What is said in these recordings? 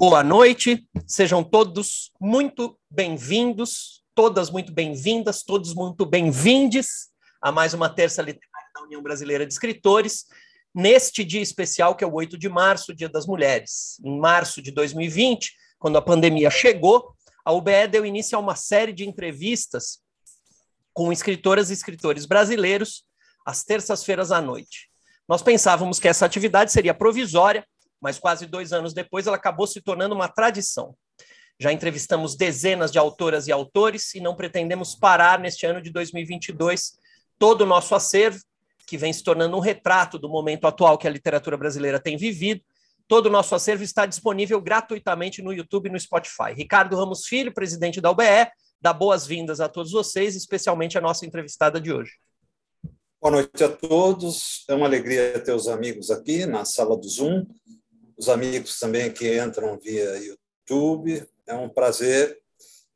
Boa noite, sejam todos muito bem-vindos, todas muito bem-vindas, todos muito bem-vindes a mais uma terça literária da União Brasileira de Escritores, neste dia especial que é o 8 de março, Dia das Mulheres. Em março de 2020, quando a pandemia chegou, a UBE deu início a uma série de entrevistas com escritoras e escritores brasileiros às terças-feiras à noite. Nós pensávamos que essa atividade seria provisória, mas quase dois anos depois ela acabou se tornando uma tradição. Já entrevistamos dezenas de autoras e autores e não pretendemos parar neste ano de 2022 todo o nosso acervo, que vem se tornando um retrato do momento atual que a literatura brasileira tem vivido. Todo o nosso acervo está disponível gratuitamente no YouTube e no Spotify. Ricardo Ramos Filho, presidente da UBE, dá boas-vindas a todos vocês, especialmente a nossa entrevistada de hoje. Boa noite a todos. É uma alegria ter os amigos aqui na sala do Zoom, os amigos também que entram via YouTube. É um prazer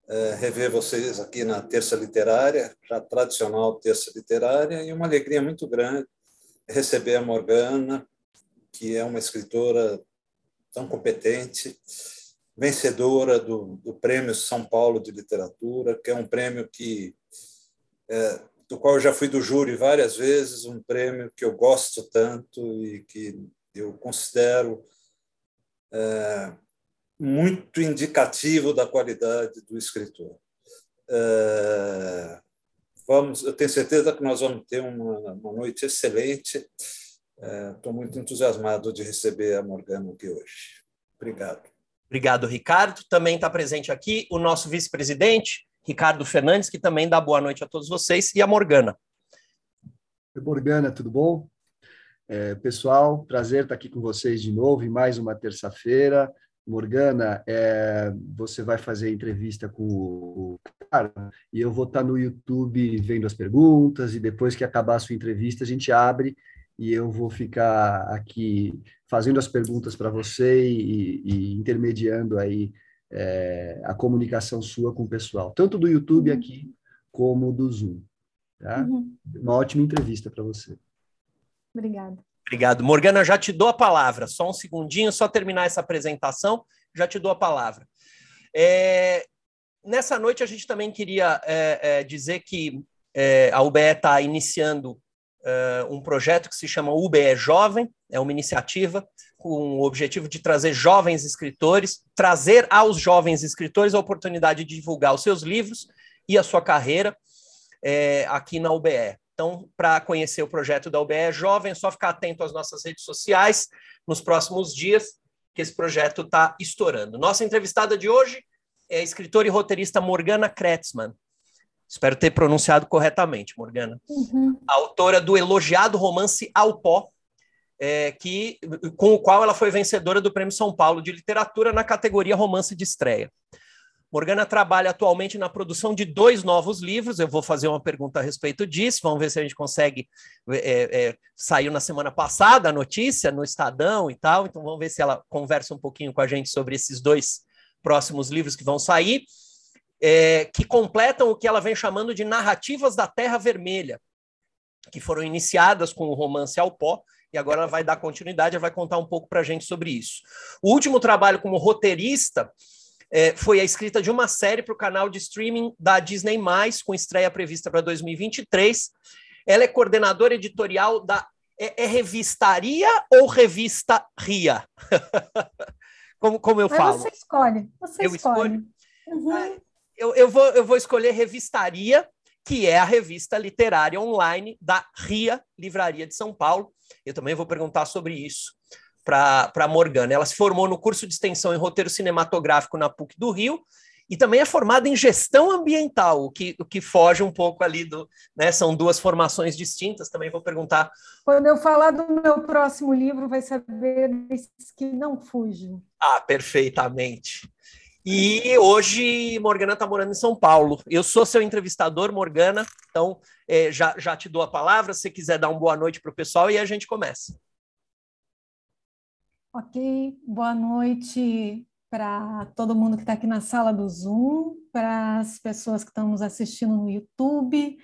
é, rever vocês aqui na Terça Literária, já tradicional Terça Literária, e uma alegria muito grande receber a Morgana, que é uma escritora tão competente, vencedora do, do Prêmio São Paulo de Literatura, que é um prêmio que é, do qual eu já fui do júri várias vezes, um prêmio que eu gosto tanto e que eu considero é, muito indicativo da qualidade do escritor. É, vamos, eu tenho certeza que nós vamos ter uma, uma noite excelente. Estou é, muito entusiasmado de receber a Morgana aqui hoje. Obrigado. Obrigado, Ricardo. Também está presente aqui o nosso vice-presidente, Ricardo Fernandes, que também dá boa noite a todos vocês, e a Morgana. Oi, Morgana, tudo bom? É, pessoal, prazer estar aqui com vocês de novo em mais uma terça-feira. Morgana, é, você vai fazer entrevista com o cara e eu vou estar no YouTube vendo as perguntas e depois que acabar a sua entrevista a gente abre e eu vou ficar aqui fazendo as perguntas para você e, e intermediando aí é, a comunicação sua com o pessoal, tanto do YouTube uhum. aqui como do Zoom. Tá? Uhum. Uma ótima entrevista para você. Obrigada. Obrigado. Morgana, já te dou a palavra. Só um segundinho, só terminar essa apresentação, já te dou a palavra. É, nessa noite, a gente também queria é, é, dizer que é, a UBE está iniciando é, um projeto que se chama UBE Jovem, é uma iniciativa com o objetivo de trazer jovens escritores, trazer aos jovens escritores a oportunidade de divulgar os seus livros e a sua carreira é, aqui na UBE. Então, para conhecer o projeto da UBE Jovem, é só ficar atento às nossas redes sociais nos próximos dias, que esse projeto está estourando. Nossa entrevistada de hoje é a escritora e roteirista Morgana Kretzmann. Espero ter pronunciado corretamente, Morgana. Uhum. Autora do elogiado romance Ao Pó, é, que, com o qual ela foi vencedora do Prêmio São Paulo de Literatura na categoria Romance de Estreia. Morgana trabalha atualmente na produção de dois novos livros. Eu vou fazer uma pergunta a respeito disso. Vamos ver se a gente consegue. É, é, saiu na semana passada a notícia no Estadão e tal. Então vamos ver se ela conversa um pouquinho com a gente sobre esses dois próximos livros que vão sair, é, que completam o que ela vem chamando de narrativas da Terra Vermelha, que foram iniciadas com o romance Ao Pó e agora ela vai dar continuidade, ela vai contar um pouco para a gente sobre isso. O último trabalho como roteirista é, foi a escrita de uma série para o canal de streaming da Disney+, com estreia prevista para 2023. Ela é coordenadora editorial da... É, é Revistaria ou Revista Ria? como, como eu falo? Você escolhe, você eu escolhe. Uhum. Ah, eu, eu, vou, eu vou escolher Revistaria, que é a revista literária online da RIA, Livraria de São Paulo. Eu também vou perguntar sobre isso para a Morgana. Ela se formou no curso de extensão em roteiro cinematográfico na PUC do Rio e também é formada em gestão ambiental, o que, o que foge um pouco ali do. Né, são duas formações distintas. Também vou perguntar. Quando eu falar do meu próximo livro, vai saber que não fujo. Ah, perfeitamente. E hoje Morgana está morando em São Paulo. Eu sou seu entrevistador, Morgana, então é, já, já te dou a palavra. Se quiser dar uma boa noite para o pessoal e a gente começa. Ok, boa noite para todo mundo que está aqui na sala do Zoom, para as pessoas que estão nos assistindo no YouTube.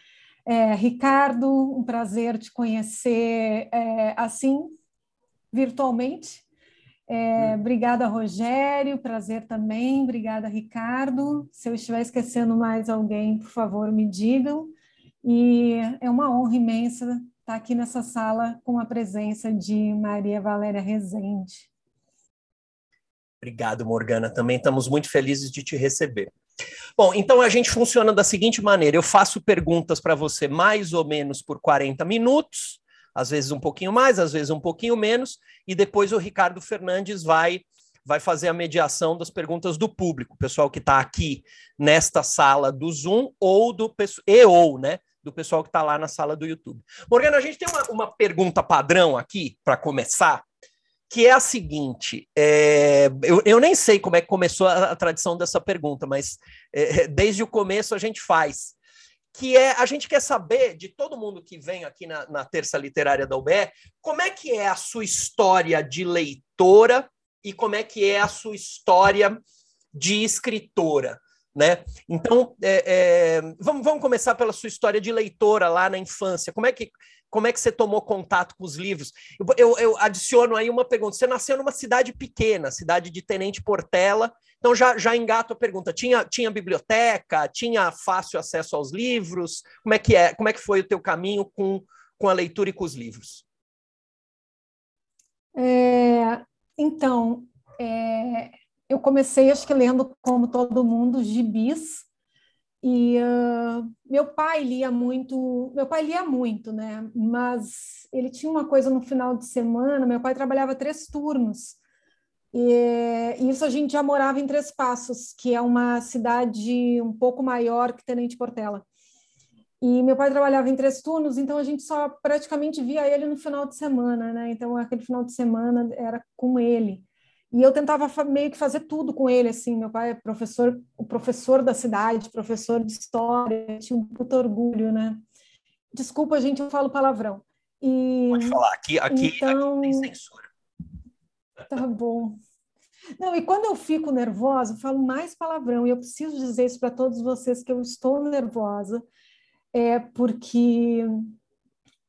É, Ricardo, um prazer te conhecer é, assim, virtualmente. É, obrigada, Rogério, prazer também. Obrigada, Ricardo. Se eu estiver esquecendo mais alguém, por favor, me digam. E é uma honra imensa estar aqui nessa sala com a presença de Maria Valéria Rezende. Obrigado, Morgana. Também estamos muito felizes de te receber. Bom, então a gente funciona da seguinte maneira: eu faço perguntas para você mais ou menos por 40 minutos às vezes um pouquinho mais, às vezes um pouquinho menos, e depois o Ricardo Fernandes vai vai fazer a mediação das perguntas do público, pessoal que está aqui nesta sala do Zoom ou do e ou, né, do pessoal que está lá na sala do YouTube. Morgana, a gente tem uma, uma pergunta padrão aqui para começar, que é a seguinte: é, eu, eu nem sei como é que começou a, a tradição dessa pergunta, mas é, desde o começo a gente faz que é a gente quer saber de todo mundo que vem aqui na, na Terça Literária da UBE, como é que é a sua história de leitora e como é que é a sua história de escritora. Né? Então, é, é, vamos, vamos começar pela sua história de leitora lá na infância. Como é que, como é que você tomou contato com os livros? Eu, eu, eu adiciono aí uma pergunta. Você nasceu numa cidade pequena, cidade de Tenente Portela, então já, já engato a pergunta: tinha, tinha biblioteca, tinha fácil acesso aos livros? Como é que é? Como é que foi o teu caminho com, com a leitura e com os livros? É, então, é, eu comecei, acho que lendo como todo mundo, gibis. E uh, meu pai lia muito, meu pai lia muito, né? Mas ele tinha uma coisa no final de semana. Meu pai trabalhava três turnos e isso a gente já morava em Três Passos, que é uma cidade um pouco maior que Tenente Portela. E meu pai trabalhava em três turnos, então a gente só praticamente via ele no final de semana, né? Então aquele final de semana era com ele. E eu tentava meio que fazer tudo com ele, assim. Meu pai é professor, o professor da cidade, professor de história, tinha um puto orgulho, né? Desculpa, gente, eu falo palavrão. E, Pode falar, aqui, aqui, então, aqui tem censura. Tá bom. Não, e quando eu fico nervosa, eu falo mais palavrão, e eu preciso dizer isso para todos vocês que eu estou nervosa, é porque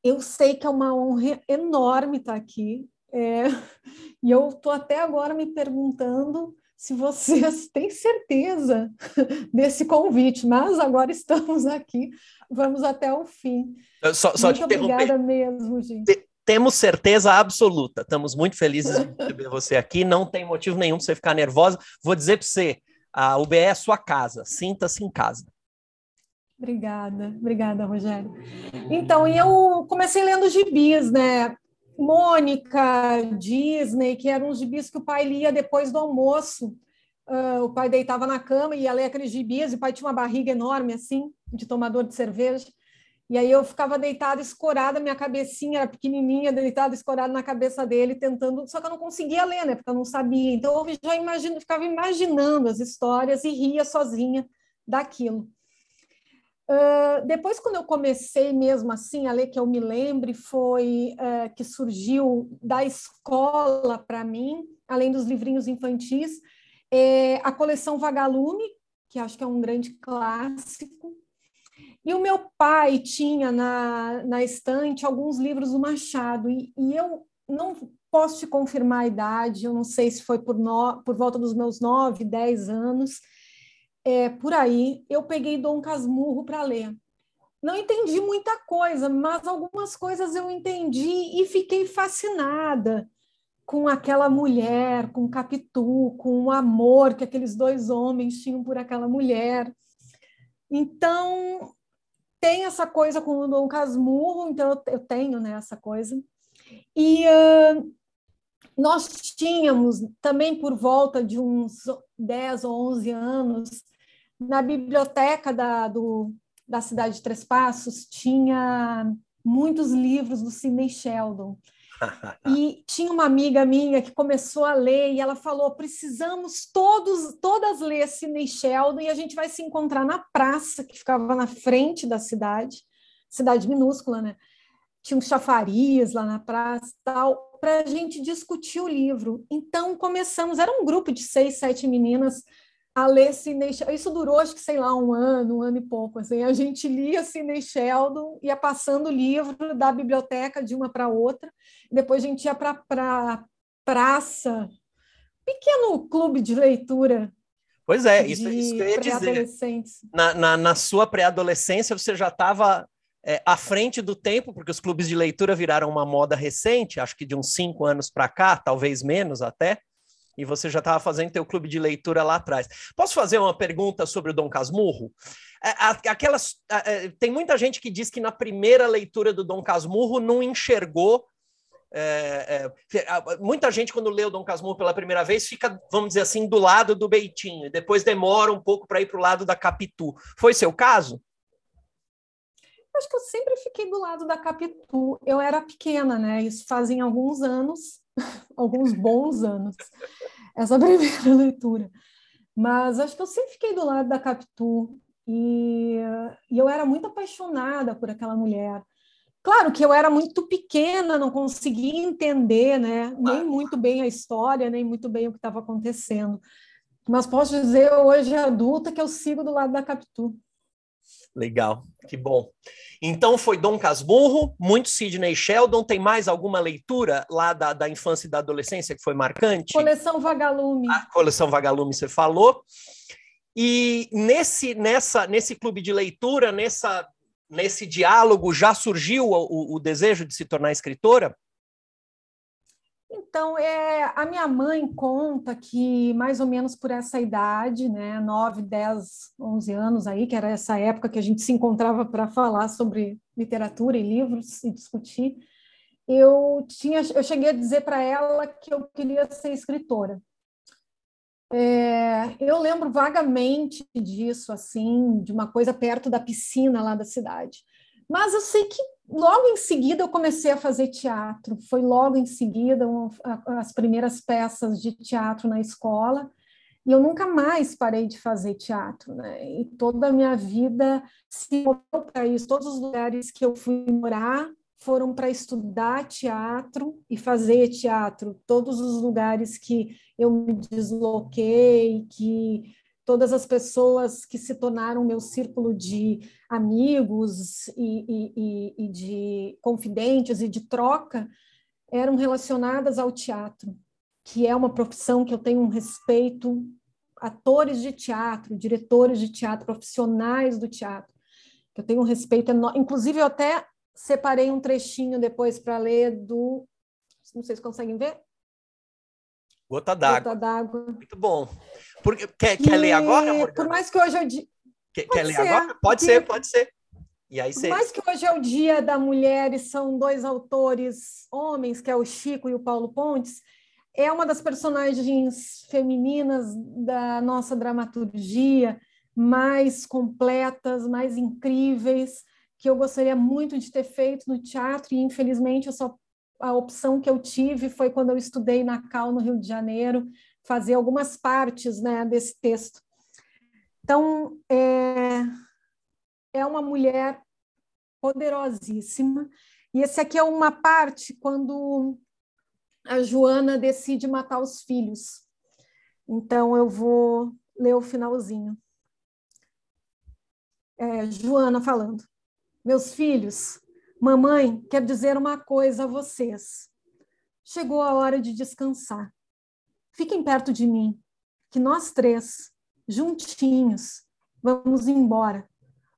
eu sei que é uma honra enorme estar aqui, é, e eu estou até agora me perguntando se vocês têm certeza desse convite, mas agora estamos aqui, vamos até o fim. Só, só Muito obrigada mesmo, gente temos certeza absoluta. Estamos muito felizes de receber você aqui. Não tem motivo nenhum para você ficar nervosa. Vou dizer para você, a UBE é sua casa. Sinta-se em casa. Obrigada, obrigada, Rogério. Então, eu comecei lendo gibis, né? Mônica, Disney, que eram os gibis que o pai lia depois do almoço. Uh, o pai deitava na cama e ia ler aqueles gibis, e o pai tinha uma barriga enorme, assim, de tomador de cerveja. E aí eu ficava deitada, escorada, minha cabecinha era pequenininha, deitada, escorada na cabeça dele, tentando, só que eu não conseguia ler, né, porque eu não sabia. Então eu já imagino, ficava imaginando as histórias e ria sozinha daquilo. Uh, depois, quando eu comecei mesmo assim a ler, que eu me lembre, foi uh, que surgiu da escola para mim, além dos livrinhos infantis, é a coleção Vagalume, que acho que é um grande clássico, e o meu pai tinha na, na estante alguns livros do Machado, e, e eu não posso te confirmar a idade, eu não sei se foi por, no, por volta dos meus nove, dez anos, é, por aí, eu peguei Dom Casmurro para ler. Não entendi muita coisa, mas algumas coisas eu entendi e fiquei fascinada com aquela mulher, com Capitu, com o amor que aqueles dois homens tinham por aquela mulher. Então, tem essa coisa com o Dom Casmurro, então eu tenho né, essa coisa. E uh, nós tínhamos também por volta de uns 10 ou 11 anos, na biblioteca da, do, da cidade de Três Passos, tinha muitos livros do Sidney Sheldon. e tinha uma amiga minha que começou a ler e ela falou: precisamos todos, todas ler Sidney Sheldon e a gente vai se encontrar na praça que ficava na frente da cidade, cidade minúscula, né? Tinha um chafariz lá na praça tal, para a gente discutir o livro. Então começamos, era um grupo de seis, sete meninas a ler Sidney Sheldon. Isso durou, acho que, sei lá, um ano, um ano e pouco. Assim. A gente lia Sidney Sheldon, ia passando o livro da biblioteca de uma para outra, depois a gente ia para pra praça pequeno clube de leitura. Pois é, isso, isso que eu ia dizer. Na, na, na sua pré-adolescência, você já estava é, à frente do tempo, porque os clubes de leitura viraram uma moda recente, acho que de uns cinco anos para cá, talvez menos até, e você já estava fazendo teu clube de leitura lá atrás. Posso fazer uma pergunta sobre o Dom Casmurro? É, aquelas, é, tem muita gente que diz que na primeira leitura do Dom Casmurro não enxergou é, é, muita gente, quando lê o Dom Casmurro pela primeira vez, fica, vamos dizer assim, do lado do Beitinho, e depois demora um pouco para ir para o lado da Capitu. Foi seu caso? Acho que eu sempre fiquei do lado da Capitu. Eu era pequena, né? Isso fazem alguns anos, alguns bons anos, essa primeira leitura. Mas acho que eu sempre fiquei do lado da Capitu e, e eu era muito apaixonada por aquela mulher. Claro que eu era muito pequena, não conseguia entender, né? Nem muito bem a história, nem muito bem o que estava acontecendo. Mas posso dizer hoje adulta que eu sigo do lado da Capitu. Legal, que bom. Então foi Dom Casmurro, muito Sidney Sheldon. Tem mais alguma leitura lá da, da infância e da adolescência que foi marcante? Coleção Vagalume. A coleção Vagalume você falou. E nesse, nessa, nesse clube de leitura, nessa, nesse diálogo, já surgiu o, o, o desejo de se tornar escritora? Então, é, a minha mãe conta que mais ou menos por essa idade, né, 9, 10, 11 anos aí, que era essa época que a gente se encontrava para falar sobre literatura e livros e discutir, eu tinha, eu cheguei a dizer para ela que eu queria ser escritora. É, eu lembro vagamente disso, assim, de uma coisa perto da piscina lá da cidade. Mas eu sei que logo em seguida eu comecei a fazer teatro. Foi logo em seguida um, as primeiras peças de teatro na escola. E eu nunca mais parei de fazer teatro, né? E toda a minha vida se moveu para isso. Todos os lugares que eu fui morar foram para estudar teatro e fazer teatro. Todos os lugares que eu me desloquei, que todas as pessoas que se tornaram meu círculo de amigos e, e, e, de confidentes e de troca eram relacionadas ao teatro, que é uma profissão que eu tenho um respeito. Atores de teatro, diretores de teatro, profissionais do teatro, que eu tenho um respeito enorme. Inclusive, eu até separei um trechinho depois para ler do. Não sei se conseguem ver. Gota d'água. Gota d'água. Muito bom. Porque, quer, quer ler agora, Morgana? Por mais que hoje eu. Quer, quer ler agora? Pode ser, pode ser. E aí Por mais que hoje é o dia da mulher e são dois autores homens, que é o Chico e o Paulo Pontes, é uma das personagens femininas da nossa dramaturgia mais completas, mais incríveis, que eu gostaria muito de ter feito no teatro e infelizmente eu só a opção que eu tive foi quando eu estudei na Cal no Rio de Janeiro fazer algumas partes né, desse texto. Então é, é uma mulher poderosíssima e esse aqui é uma parte quando a Joana decide matar os filhos. Então eu vou ler o finalzinho. É, Joana falando. Meus filhos, mamãe quer dizer uma coisa a vocês. Chegou a hora de descansar. Fiquem perto de mim, que nós três, juntinhos, vamos embora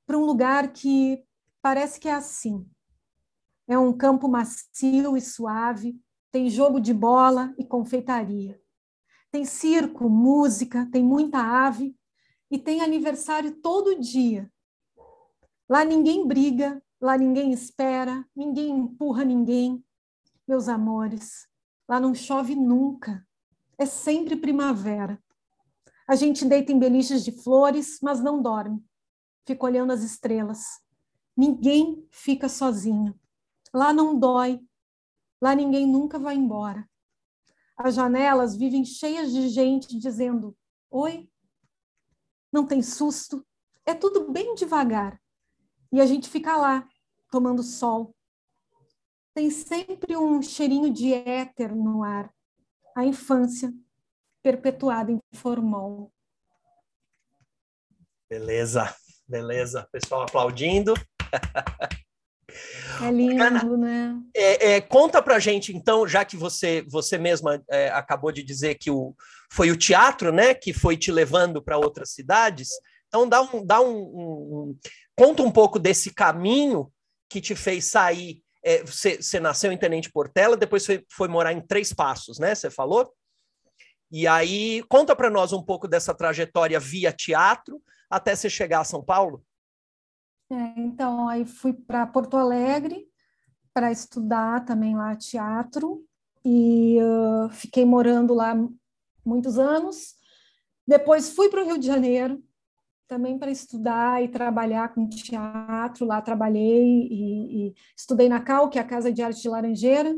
para um lugar que parece que é assim. É um campo macio e suave, tem jogo de bola e confeitaria. Tem circo, música, tem muita ave e tem aniversário todo dia Lá ninguém briga, lá ninguém espera, ninguém empurra ninguém. Meus amores, lá não chove nunca. É sempre primavera. A gente deita em beliches de flores, mas não dorme. Fica olhando as estrelas. Ninguém fica sozinho. Lá não dói. Lá ninguém nunca vai embora. As janelas vivem cheias de gente dizendo: Oi. Não tem susto. É tudo bem devagar e a gente fica lá, tomando sol. Tem sempre um cheirinho de éter no ar. A infância perpetuada em formol. Beleza, beleza. Pessoal aplaudindo. É lindo, Ana, né? É, é, conta pra gente, então, já que você, você mesma é, acabou de dizer que o, foi o teatro, né, que foi te levando para outras cidades. Então, dá um, dá um, um, conta um pouco desse caminho que te fez sair. É, você, nasceu em Tenente Portela, depois foi, foi morar em Três Passos, né? Você falou? E aí, conta para nós um pouco dessa trajetória via teatro até você chegar a São Paulo. É, então, aí fui para Porto Alegre para estudar também lá teatro e uh, fiquei morando lá muitos anos. Depois fui para o Rio de Janeiro também para estudar e trabalhar com teatro. Lá trabalhei e, e estudei na CAL, que é a Casa de Arte de Laranjeira.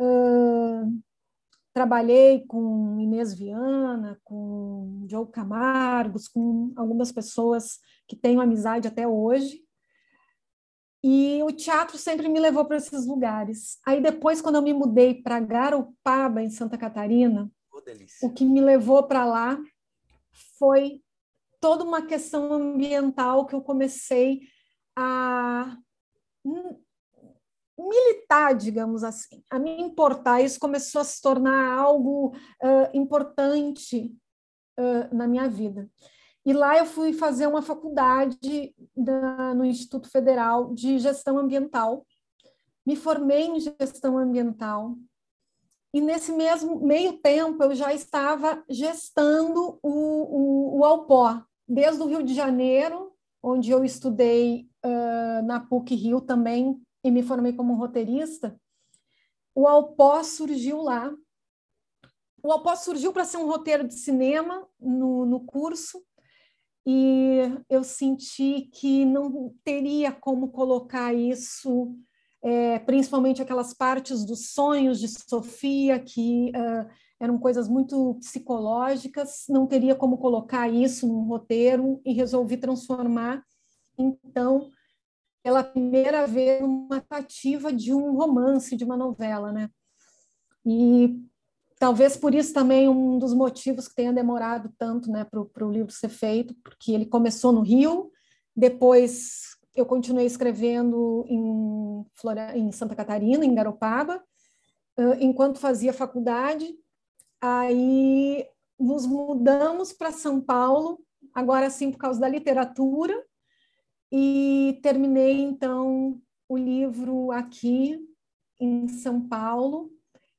Uh, trabalhei com Inês Viana, com Diogo Camargos, com algumas pessoas que tenho amizade até hoje. E o teatro sempre me levou para esses lugares. Aí depois, quando eu me mudei para Garopaba, em Santa Catarina, oh, o que me levou para lá foi toda uma questão ambiental que eu comecei a militar, digamos assim, a me importar. Isso começou a se tornar algo uh, importante uh, na minha vida. E lá eu fui fazer uma faculdade da, no Instituto Federal de Gestão Ambiental. Me formei em gestão ambiental. E nesse mesmo meio tempo eu já estava gestando o, o, o Alpó, desde o Rio de Janeiro, onde eu estudei uh, na PUC Rio também e me formei como roteirista, o Alpó surgiu lá. O Alpó surgiu para ser um roteiro de cinema no, no curso, e eu senti que não teria como colocar isso, é, principalmente aquelas partes dos sonhos de Sofia, que uh, eram coisas muito psicológicas, não teria como colocar isso num roteiro e resolvi transformar, então, pela primeira vez, uma tentativa de um romance, de uma novela, né? E talvez por isso também um dos motivos que tenha demorado tanto né, para o livro ser feito, porque ele começou no Rio, depois eu continuei escrevendo em, Flora, em Santa Catarina, em Garopaba, enquanto fazia faculdade. Aí nos mudamos para São Paulo, agora sim por causa da literatura, e terminei então o livro aqui em São Paulo,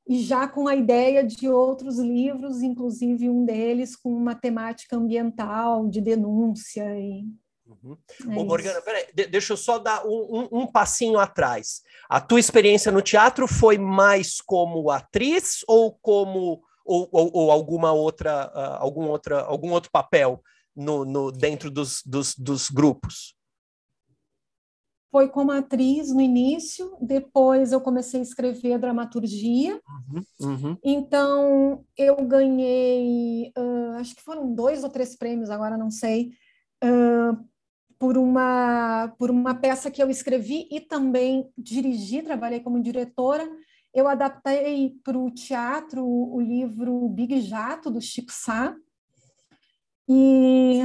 e já com a ideia de outros livros, inclusive um deles com uma temática ambiental, de denúncia. E... Uhum. É Ô, Morgana, peraí, deixa eu só dar um, um, um, passinho atrás. A tua experiência no teatro foi mais como atriz ou como ou, ou, ou alguma outra, uh, algum, outra, algum outro papel no, no dentro dos, dos, dos grupos? foi como atriz no início, depois eu comecei a escrever dramaturgia. Uhum, uhum. Então, eu ganhei, uh, acho que foram dois ou três prêmios, agora não sei, uh, por, uma, por uma peça que eu escrevi e também dirigi, trabalhei como diretora. Eu adaptei para o teatro o livro Big Jato, do Chico Sá. E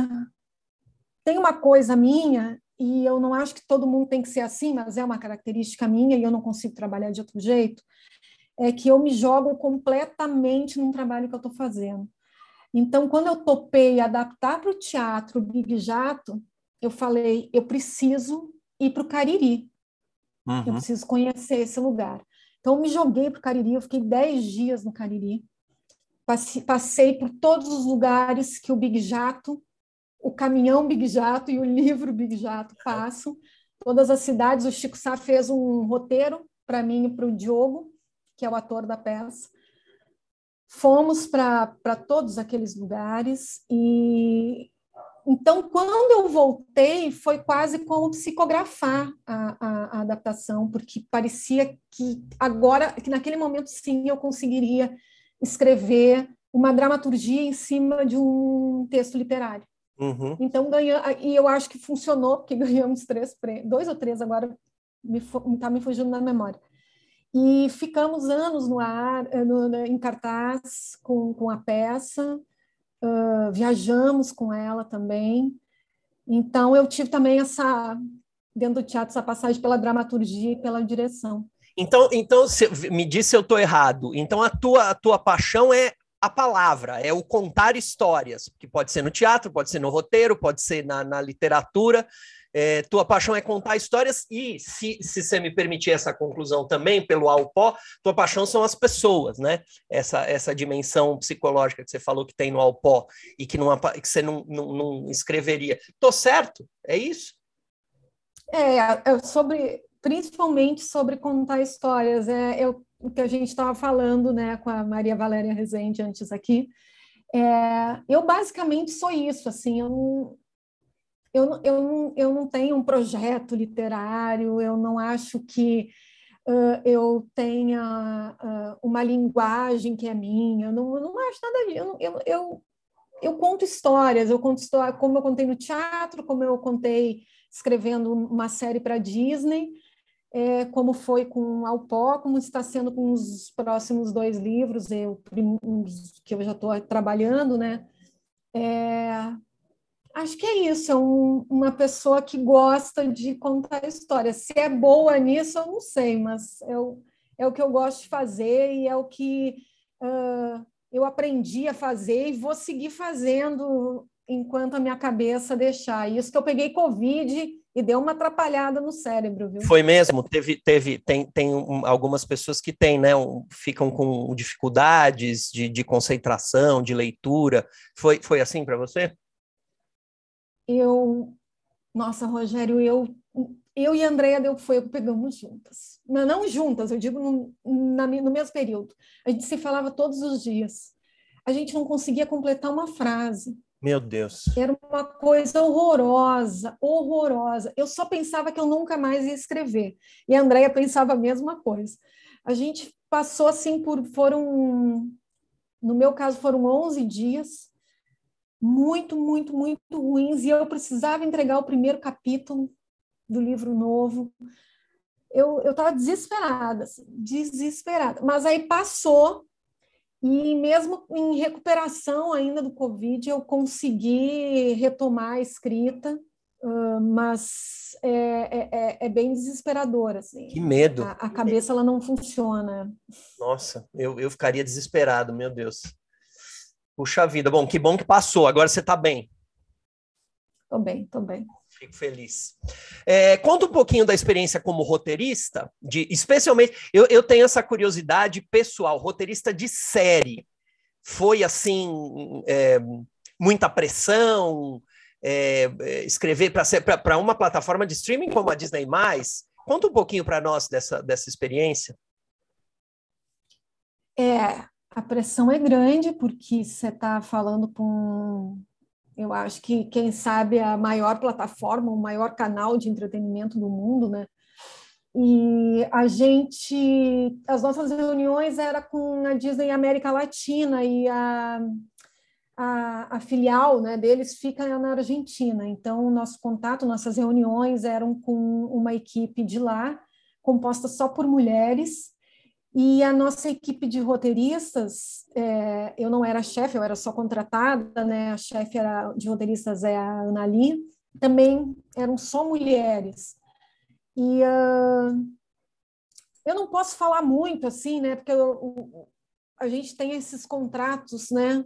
tem uma coisa minha e eu não acho que todo mundo tem que ser assim, mas é uma característica minha e eu não consigo trabalhar de outro jeito, é que eu me jogo completamente num trabalho que eu estou fazendo. Então, quando eu topei adaptar para o teatro Big Jato, eu falei, eu preciso ir para o Cariri. Uhum. Eu preciso conhecer esse lugar. Então, me joguei para o Cariri, eu fiquei dez dias no Cariri. Passei por todos os lugares que o Big Jato o caminhão Big Jato e o livro Big Jato passam. Todas as cidades, o Chico Sá fez um roteiro para mim e para o Diogo, que é o ator da peça. Fomos para todos aqueles lugares e então quando eu voltei foi quase como psicografar a, a, a adaptação, porque parecia que agora, que naquele momento sim eu conseguiria escrever uma dramaturgia em cima de um texto literário. Uhum. Então, ganha, e eu acho que funcionou, porque ganhamos três prêmios, dois ou três agora, me está me fugindo na memória. E ficamos anos no ar, eh, no, em cartaz com, com a peça, uh, viajamos com ela também. Então, eu tive também essa, dentro do teatro, essa passagem pela dramaturgia e pela direção. Então, então me disse se eu estou errado. Então, a tua, a tua paixão é a palavra, é o contar histórias, que pode ser no teatro, pode ser no roteiro, pode ser na, na literatura. É, tua paixão é contar histórias e, se, se você me permitir essa conclusão também, pelo Alpó, tua paixão são as pessoas, né? Essa, essa dimensão psicológica que você falou que tem no Alpó e que, não, que você não, não, não escreveria. Tô certo? É isso? É, é sobre principalmente sobre contar histórias. É, eu, o que a gente estava falando né, com a Maria Valéria Rezende antes aqui. É, eu basicamente sou isso, assim, eu não, eu, eu, eu não tenho um projeto literário, eu não acho que uh, eu tenha uh, uma linguagem que é minha, eu não, eu não acho nada disso. Eu, eu, eu, conto histórias, eu conto história, como eu contei no teatro, como eu contei escrevendo uma série para Disney, é, como foi com Alpó, como está sendo com os próximos dois livros, eu, que eu já estou trabalhando, né? É, acho que é isso, é um, uma pessoa que gosta de contar histórias. Se é boa nisso, eu não sei, mas eu, é o que eu gosto de fazer e é o que uh, eu aprendi a fazer e vou seguir fazendo enquanto a minha cabeça deixar. Isso que eu peguei Covid e deu uma atrapalhada no cérebro, viu? Foi mesmo, teve, teve, tem, tem algumas pessoas que têm, né, um, ficam com dificuldades de, de concentração, de leitura. Foi, foi assim para você? Eu, nossa, Rogério, eu, eu e a Andrea Del Fuego pegamos juntas. Não, não juntas, eu digo no, na, no mesmo período. A gente se falava todos os dias. A gente não conseguia completar uma frase. Meu Deus. Era uma coisa horrorosa, horrorosa. Eu só pensava que eu nunca mais ia escrever. E a Andrea pensava a mesma coisa. A gente passou assim por foram no meu caso foram 11 dias muito, muito, muito ruins e eu precisava entregar o primeiro capítulo do livro novo. Eu eu estava desesperada, assim, desesperada. Mas aí passou e mesmo em recuperação ainda do Covid, eu consegui retomar a escrita, mas é, é, é, é, bem desesperador. Assim. Que medo. A, a, cabeça ela não funciona. Nossa, eu, eu ficaria desesperado, meu Deus. Puxa vida. Bom, que bom que passou. Agora você está bem. Estou bem, estou bem. Fico feliz. É, conta um pouquinho da experiência como roteirista, de especialmente. Eu, eu tenho essa curiosidade pessoal, roteirista de série. Foi assim, é, muita pressão, é, é escrever para uma plataforma de streaming como a Disney. Conta um pouquinho para nós dessa, dessa experiência. É, a pressão é grande, porque você está falando com eu acho que, quem sabe, a maior plataforma, o maior canal de entretenimento do mundo, né? E a gente, as nossas reuniões era com a Disney América Latina e a, a, a, filial né, deles fica na Argentina. Então, nosso contato, nossas reuniões eram com uma equipe de lá, composta só por mulheres, e a nossa equipe de roteiristas, é, eu não era chefe, eu era só contratada, né? A chefe era, de roteiristas é a Anali, também eram só mulheres. E uh, eu não posso falar muito assim, né? Porque eu, a gente tem esses contratos, né?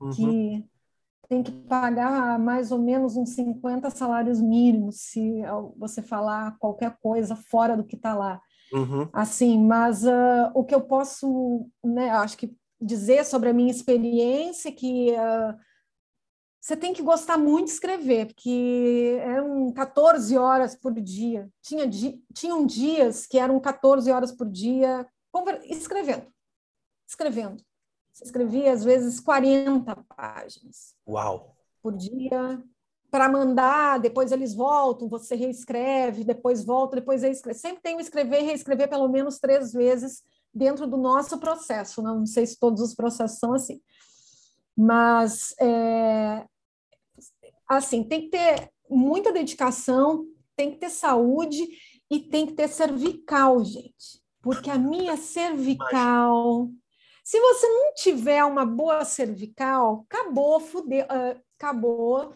Uhum. Que tem que pagar mais ou menos uns 50 salários mínimos se você falar qualquer coisa fora do que está lá. Uhum. Assim, mas uh, o que eu posso, né, acho que dizer sobre a minha experiência é que uh, você tem que gostar muito de escrever, porque eram 14 horas por dia. Tinha di tinham dias que eram 14 horas por dia escrevendo. Escrevendo. Escrevia, às vezes, 40 páginas. Uau! Por dia, para mandar, depois eles voltam, você reescreve, depois volta, depois reescreve. Sempre tem o escrever e reescrever pelo menos três vezes dentro do nosso processo. Não, não sei se todos os processos são assim. Mas, é, assim, tem que ter muita dedicação, tem que ter saúde e tem que ter cervical, gente. Porque a minha cervical... Se você não tiver uma boa cervical, acabou, fudeu, uh, acabou,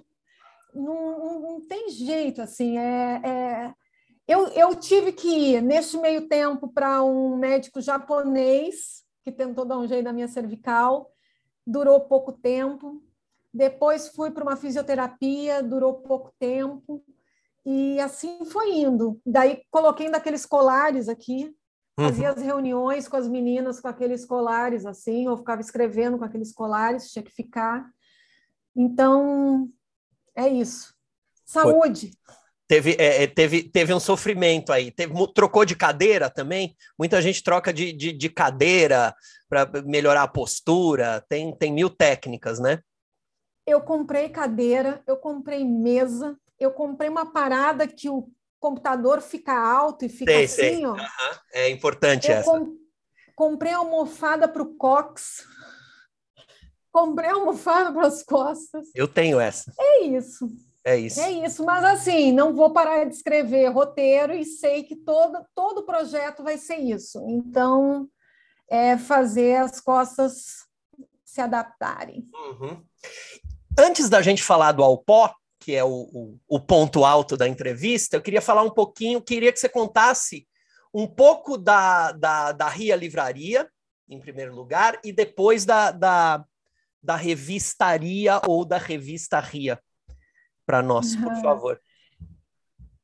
não, não, tem jeito, assim, é, é, Eu, eu tive que ir, neste meio tempo, para um médico japonês que tentou dar um jeito na minha cervical, durou pouco tempo. Depois fui para uma fisioterapia, durou pouco tempo. E assim foi indo. Daí coloquei daqueles colares aqui, uhum. fazia as reuniões com as meninas com aqueles colares assim, ou ficava escrevendo com aqueles colares, tinha que ficar. Então, é isso. Saúde. Foi. Teve, é, é, teve, teve um sofrimento aí. Teve, trocou de cadeira também? Muita gente troca de, de, de cadeira para melhorar a postura. Tem, tem mil técnicas, né? Eu comprei cadeira, eu comprei mesa, eu comprei uma parada que o computador fica alto e fica sei, assim, sei. ó. Uhum. É importante eu essa. Com, comprei almofada para o cox. Comprei almofada para as costas. Eu tenho essa. É isso. É isso. É isso, mas assim, não vou parar de escrever roteiro e sei que todo, todo projeto vai ser isso. Então, é fazer as costas se adaptarem. Uhum. Antes da gente falar do Alpó, que é o, o, o, ponto alto da entrevista, eu queria falar um pouquinho, queria que você contasse um pouco da, da, da Ria Livraria, em primeiro lugar, e depois da, da, da revistaria ou da revista Ria para nós, por favor.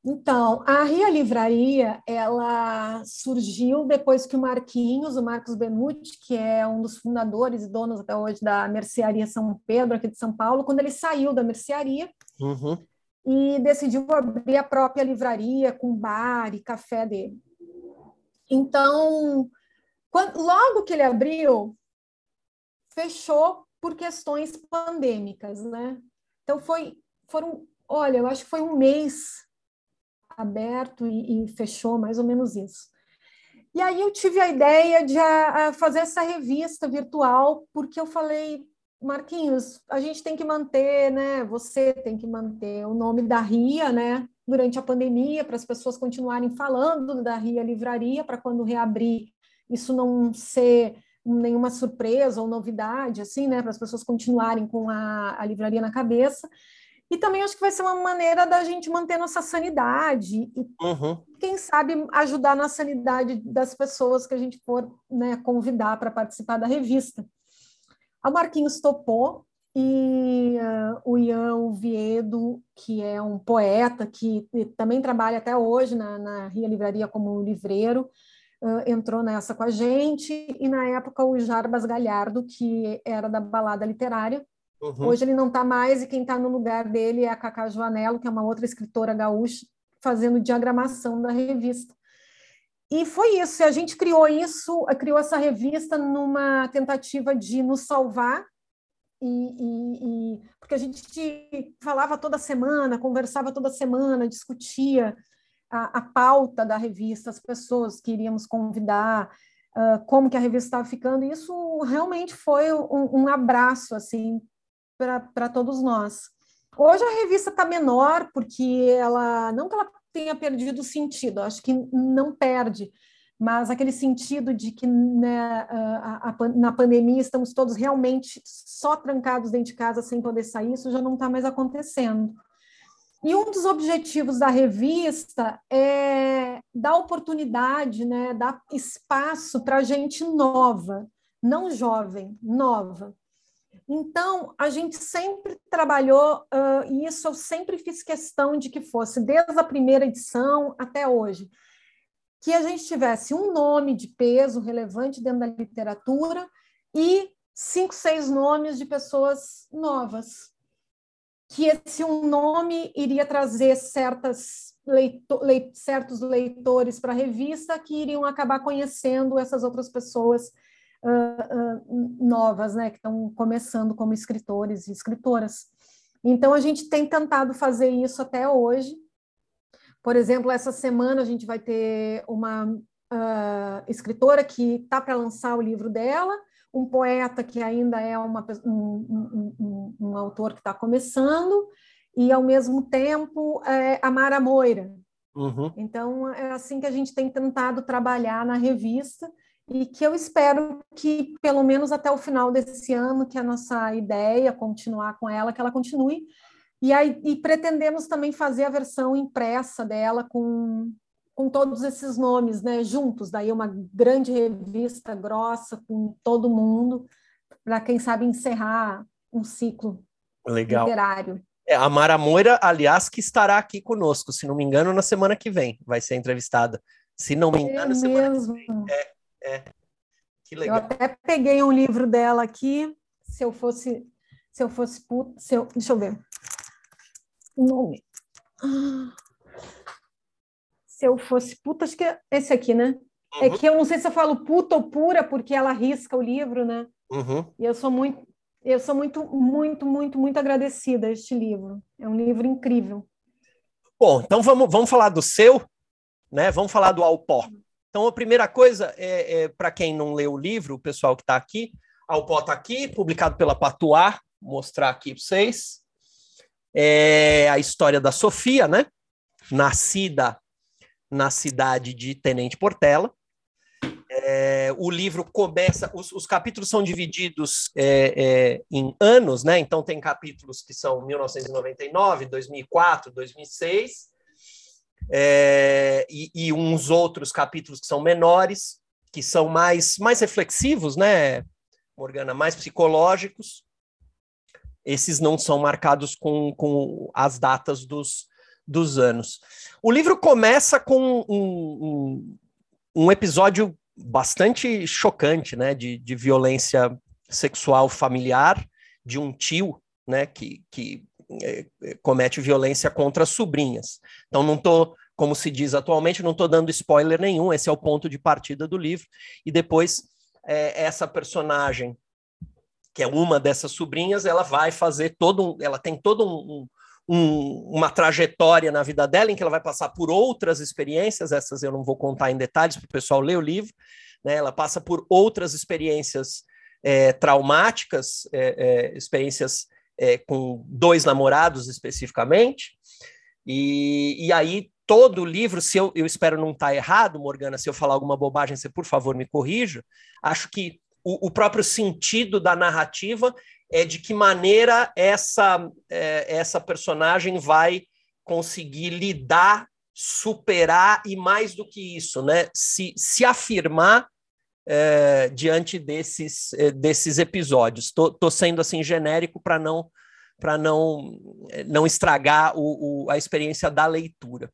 Então, a Ria Livraria, ela surgiu depois que o Marquinhos, o Marcos Benucci, que é um dos fundadores e donos até hoje da Mercearia São Pedro, aqui de São Paulo, quando ele saiu da mercearia uhum. e decidiu abrir a própria livraria com bar e café dele. Então, quando, logo que ele abriu, fechou por questões pandêmicas, né? Então, foi foram, olha, eu acho que foi um mês aberto e, e fechou mais ou menos isso. E aí eu tive a ideia de a, a fazer essa revista virtual, porque eu falei, Marquinhos, a gente tem que manter, né? Você tem que manter o nome da RIA, né? Durante a pandemia, para as pessoas continuarem falando da RIA Livraria, para quando reabrir isso não ser nenhuma surpresa ou novidade, assim, né? Para as pessoas continuarem com a, a livraria na cabeça. E também acho que vai ser uma maneira da gente manter nossa sanidade e, uhum. quem sabe, ajudar na sanidade das pessoas que a gente for né, convidar para participar da revista. A Marquinhos topou e uh, o Ian Viedo, que é um poeta que também trabalha até hoje na, na Ria Livraria como livreiro, uh, entrou nessa com a gente. E na época o Jarbas Galhardo, que era da Balada Literária, Uhum. Hoje ele não está mais e quem está no lugar dele é a Cacá Joanello, que é uma outra escritora gaúcha, fazendo diagramação da revista. E foi isso, a gente criou isso, criou essa revista numa tentativa de nos salvar, e, e, e, porque a gente falava toda semana, conversava toda semana, discutia a, a pauta da revista, as pessoas que iríamos convidar, uh, como que a revista estava ficando, e isso realmente foi um, um abraço, assim, para todos nós. Hoje a revista está menor, porque ela, não que ela tenha perdido o sentido, acho que não perde, mas aquele sentido de que né, a, a, na pandemia estamos todos realmente só trancados dentro de casa sem poder sair, isso já não está mais acontecendo. E um dos objetivos da revista é dar oportunidade, né, dar espaço para gente nova, não jovem, nova. Então, a gente sempre trabalhou, uh, e isso eu sempre fiz questão de que fosse, desde a primeira edição até hoje, que a gente tivesse um nome de peso relevante dentro da literatura e cinco, seis nomes de pessoas novas. Que esse um nome iria trazer certas leito certos leitores para a revista que iriam acabar conhecendo essas outras pessoas uh, uh, novas, né, que estão começando como escritores e escritoras. Então, a gente tem tentado fazer isso até hoje. Por exemplo, essa semana a gente vai ter uma uh, escritora que está para lançar o livro dela, um poeta que ainda é uma, um, um, um, um autor que está começando, e, ao mesmo tempo, é, a Mara Moira. Uhum. Então, é assim que a gente tem tentado trabalhar na revista, e que eu espero que, pelo menos até o final desse ano, que a nossa ideia, continuar com ela, que ela continue. E, aí, e pretendemos também fazer a versão impressa dela com, com todos esses nomes, né, juntos, daí uma grande revista grossa com todo mundo, para quem sabe encerrar um ciclo Legal. literário. É, a Mara Moira, aliás, que estará aqui conosco, se não me engano, na semana que vem, vai ser entrevistada. Se não me engano, é semana mesmo. que vem. É, é. Que Eu legal. até peguei um livro dela aqui, se eu fosse, se eu fosse puta, se eu, deixa eu ver. O nome. Ah. Se eu fosse puta, acho que é esse aqui, né? É Uhum, que eu não sei se eu falo puta ou pura, porque ela risca o livro, né? uhum. E eu sou muito, eu sou muito, muito, muito, muito agradecida a este livro. É um livro incrível. Bom, então vamos, vamos falar do seu, né? Vamos falar do Alpó. Então, a primeira coisa, é, é para quem não leu o livro, o pessoal que está aqui, Alpó está aqui, publicado pela Patuá, vou mostrar aqui para vocês. É a história da Sofia, né? Nascida na cidade de Tenente Portela. É, o livro começa, os, os capítulos são divididos é, é, em anos, né? Então tem capítulos que são 1999, 2004, 2006, é, e, e uns outros capítulos que são menores, que são mais, mais reflexivos, né, Morgana? Mais psicológicos. Esses não são marcados com, com as datas dos, dos anos. O livro começa com um, um, um episódio bastante chocante, né, de, de violência sexual familiar de um tio, né, que, que é, comete violência contra as sobrinhas. Então não estou, como se diz atualmente, não estou dando spoiler nenhum. Esse é o ponto de partida do livro. E depois é, essa personagem que é uma dessas sobrinhas, ela vai fazer todo um, ela tem todo um, um, uma trajetória na vida dela em que ela vai passar por outras experiências, essas eu não vou contar em detalhes para o pessoal ler o livro, né? Ela passa por outras experiências é, traumáticas, é, é, experiências com dois namorados especificamente, e, e aí todo o livro, se eu, eu espero não estar errado, Morgana, se eu falar alguma bobagem, você por favor me corrija, acho que o, o próprio sentido da narrativa é de que maneira essa, é, essa personagem vai conseguir lidar, superar e mais do que isso, né? Se, se afirmar é, diante desses, é, desses episódios. Estou sendo assim genérico para não para não não estragar o, o, a experiência da leitura.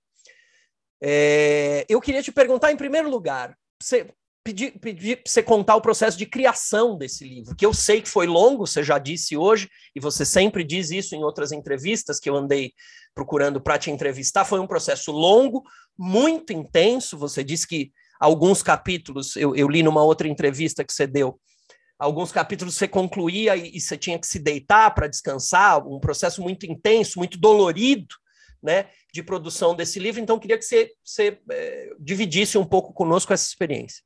É, eu queria te perguntar em primeiro lugar, você pedir, pedir para você contar o processo de criação desse livro, que eu sei que foi longo, você já disse hoje, e você sempre diz isso em outras entrevistas que eu andei procurando para te entrevistar. Foi um processo longo, muito intenso. Você disse que alguns capítulos, eu, eu li numa outra entrevista que você deu, alguns capítulos você concluía e, e você tinha que se deitar para descansar, um processo muito intenso, muito dolorido, né, de produção desse livro. Então, queria que você, você é, dividisse um pouco conosco essa experiência.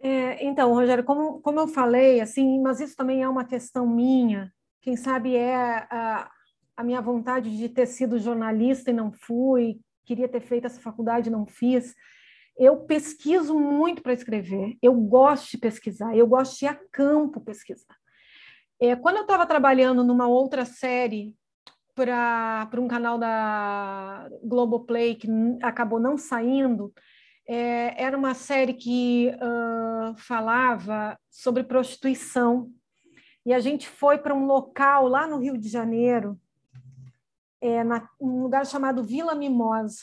É, então, Rogério, como, como eu falei, assim, mas isso também é uma questão minha. Quem sabe é a, a minha vontade de ter sido jornalista e não fui, queria ter feito essa faculdade e não fiz. Eu pesquiso muito para escrever, eu gosto de pesquisar, eu gosto de ir a campo pesquisar. É, quando eu estava trabalhando numa outra série para um canal da Globoplay que acabou não saindo, é, era uma série que uh, falava sobre prostituição. E a gente foi para um local lá no Rio de Janeiro, é, na, um lugar chamado Vila Mimosa,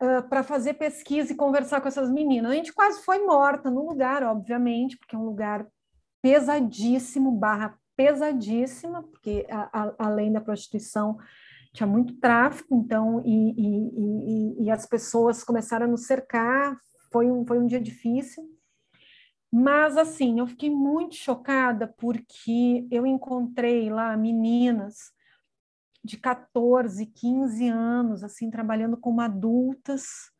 uh, para fazer pesquisa e conversar com essas meninas. A gente quase foi morta no lugar, obviamente, porque é um lugar pesadíssimo, barra pesadíssima, porque a, a, além da prostituição tinha muito tráfico, então, e, e, e, e, as pessoas começaram a nos cercar, foi um, foi um dia difícil, mas, assim, eu fiquei muito chocada porque eu encontrei lá meninas de 14, 15 anos, assim, trabalhando como adultas,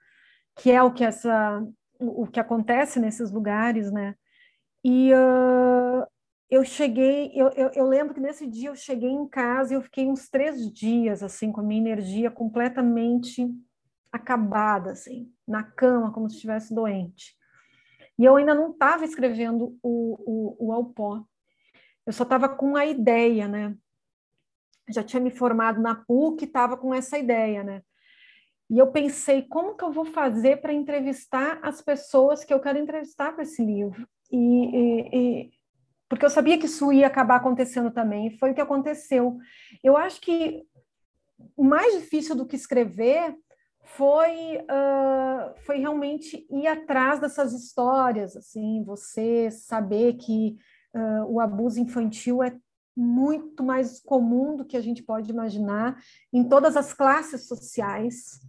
que é o que essa, o, que acontece nesses lugares, né, e uh, eu cheguei, eu, eu, eu, lembro que nesse dia eu cheguei em casa e eu fiquei uns três dias, assim, com a minha energia completamente acabada, assim, na cama, como se estivesse doente. E eu ainda não estava escrevendo o, o, o Alpó. Eu só estava com a ideia, né? Já tinha me formado na PUC, estava com essa ideia, né? E eu pensei, como que eu vou fazer para entrevistar as pessoas que eu quero entrevistar para esse livro? E, e, e, porque eu sabia que isso ia acabar acontecendo também, e foi o que aconteceu. Eu acho que mais difícil do que escrever foi uh, foi realmente ir atrás dessas histórias, assim, você saber que uh, o abuso infantil é muito mais comum do que a gente pode imaginar em todas as classes sociais,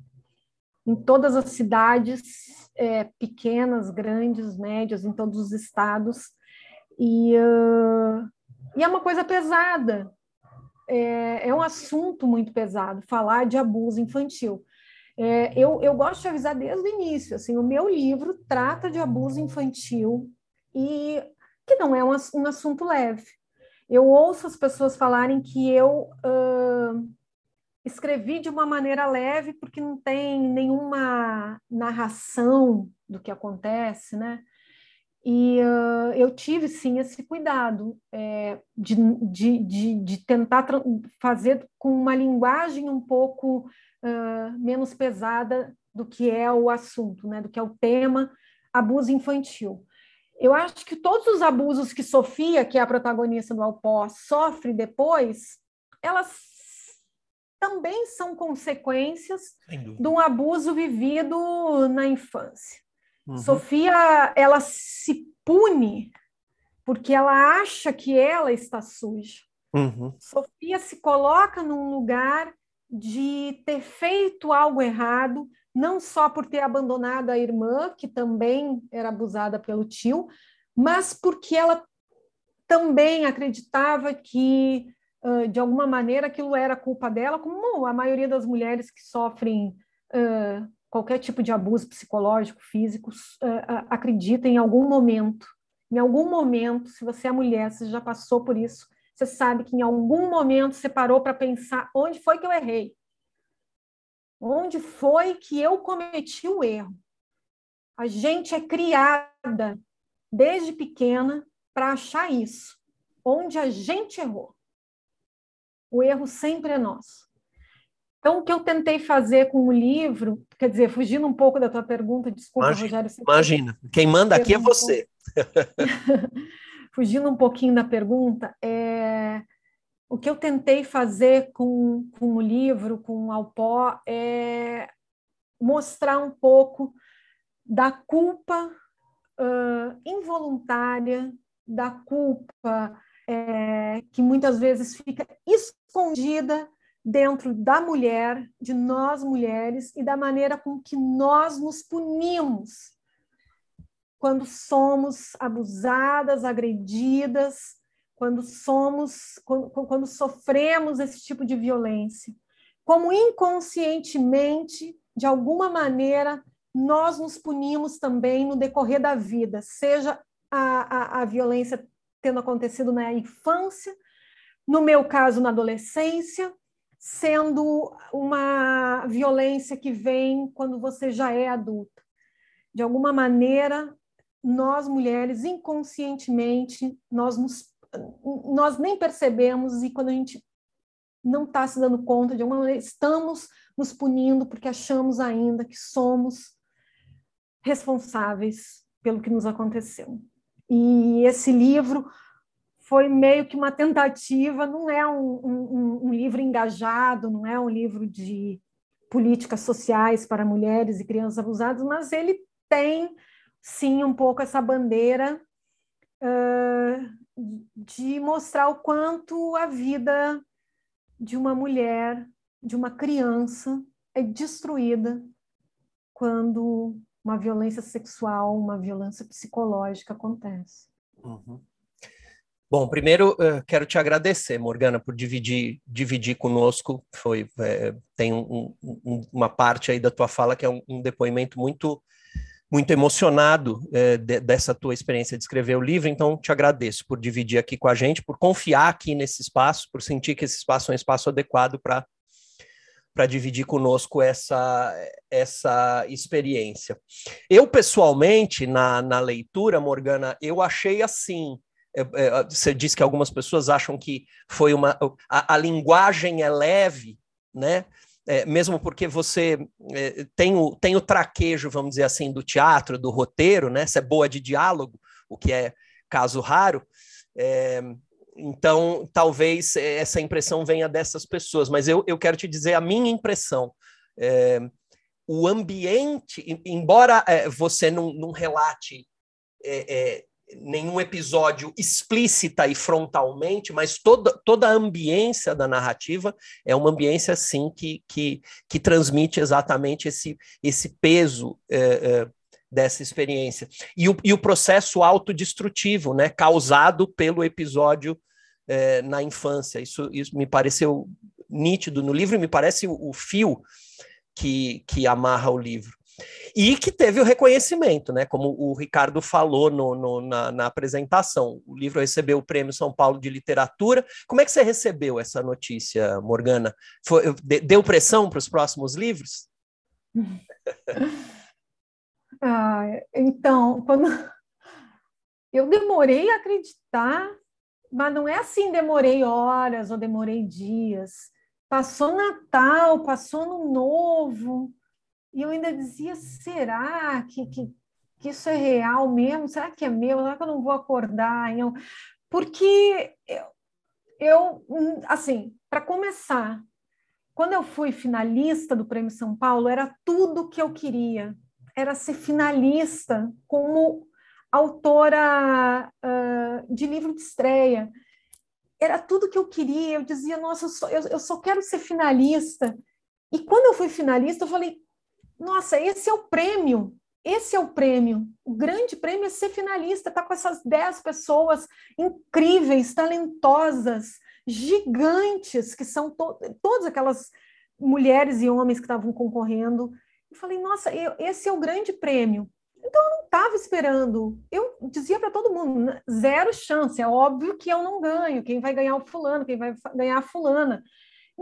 em todas as cidades, é, pequenas, grandes, médias, em todos os estados. E, uh, e é uma coisa pesada, é, é, um assunto muito pesado falar de abuso infantil. É, eu, eu gosto de avisar desde o início, assim, o meu livro trata de abuso infantil e que não é um, um assunto leve. Eu ouço as pessoas falarem que eu uh, escrevi de uma maneira leve porque não tem nenhuma narração do que acontece, né? E uh, eu tive, sim, esse cuidado é, de, de, de, de, tentar fazer com uma linguagem um pouco uh, menos pesada do que é o assunto, né, do que é o tema abuso infantil. Eu acho que todos os abusos que Sofia, que é a protagonista do Alpó, sofre depois, elas também são consequências de um abuso vivido na infância. Uhum. Sofia, ela se pune porque ela acha que ela está suja. Uhum. Sofia se coloca num lugar de ter feito algo errado, não só por ter abandonado a irmã, que também era abusada pelo tio, mas porque ela também acreditava que, de alguma maneira, aquilo era culpa dela, como a maioria das mulheres que sofrem qualquer tipo de abuso psicológico, físico, acredita em algum momento. Em algum momento, se você é mulher, você já passou por isso, você sabe que em algum momento você parou para pensar onde foi que eu errei. Onde foi que eu cometi o erro? A gente é criada desde pequena para achar isso. Onde a gente errou. O erro sempre é nosso. Então, o que eu tentei fazer com o livro, quer dizer, fugindo um pouco da tua pergunta, desculpa, imagina, Rogério. Imagina, quem manda aqui é você. fugindo um pouquinho da pergunta, é, o que eu tentei fazer com, com o livro, com o Alpó, é mostrar um pouco da culpa uh, involuntária, da culpa é, que muitas vezes fica escondida dentro da mulher, de nós mulheres, e da maneira com que nós nos punimos quando somos abusadas, agredidas, quando somos, quando, quando sofremos esse tipo de violência. Como inconscientemente, de alguma maneira, nós nos punimos também no decorrer da vida, seja a, a, a violência tendo acontecido na infância, no meu caso, na adolescência, sendo uma violência que vem quando você já é adulta. De alguma maneira, nós mulheres, inconscientemente, nós, nos, nós nem percebemos e quando a gente não está se dando conta, de alguma maneira, estamos nos punindo porque achamos ainda que somos responsáveis pelo que nos aconteceu. E esse livro foi meio que uma tentativa, não é um, um, um livro engajado, não é um livro de políticas sociais para mulheres e crianças abusadas, mas ele tem sim um pouco essa bandeira uh, de mostrar o quanto a vida de uma mulher, de uma criança, é destruída quando uma violência sexual, uma violência psicológica acontece. Uhum. Bom, primeiro uh, quero te agradecer, Morgana, por dividir, dividir conosco. Foi é, tem um, um, uma parte aí da tua fala que é um, um depoimento muito muito emocionado é, de, dessa tua experiência de escrever o livro, então te agradeço por dividir aqui com a gente, por confiar aqui nesse espaço, por sentir que esse espaço é um espaço adequado para para dividir conosco essa, essa experiência. Eu, pessoalmente, na, na leitura, Morgana, eu achei assim. É, é, você disse que algumas pessoas acham que foi uma. A, a linguagem é leve, né? é, mesmo porque você é, tem, o, tem o traquejo, vamos dizer assim, do teatro, do roteiro, né? Você é boa de diálogo, o que é caso raro. É, então, talvez essa impressão venha dessas pessoas, mas eu, eu quero te dizer a minha impressão. O ambiente, embora é, você não, não relate é, é, nenhum episódio explícita e frontalmente, mas toda, toda a ambiência da narrativa é uma ambiência, sim, que, que, que transmite exatamente esse, esse peso é, é, dessa experiência. E o, e o processo autodestrutivo, né, causado pelo episódio é, na infância. Isso, isso me pareceu nítido no livro e me parece o, o fio que, que amarra o livro. E que teve o reconhecimento, né? Como o Ricardo falou no, no, na, na, apresentação. O livro recebeu o Prêmio São Paulo de Literatura. Como é que você recebeu essa notícia, Morgana? Foi, deu pressão para os próximos livros? Ah, então, quando eu demorei a acreditar, mas não é assim, demorei horas ou demorei dias. Passou Natal, passou no Novo, e eu ainda dizia: será que, que, que isso é real mesmo? Será que é meu? Será que eu não vou acordar? Eu... Porque eu, eu assim, para começar, quando eu fui finalista do Prêmio São Paulo, era tudo que eu queria. Era ser finalista como autora uh, de livro de estreia. Era tudo que eu queria. Eu dizia, nossa, eu só, eu, eu só quero ser finalista. E quando eu fui finalista, eu falei, nossa, esse é o prêmio. Esse é o prêmio. O grande prêmio é ser finalista, estar tá com essas 10 pessoas incríveis, talentosas, gigantes, que são to todas aquelas mulheres e homens que estavam concorrendo. Eu falei, nossa, eu, esse é o grande prêmio. Então eu não estava esperando. Eu dizia para todo mundo, zero chance. É óbvio que eu não ganho. Quem vai ganhar o fulano, quem vai ganhar a fulana.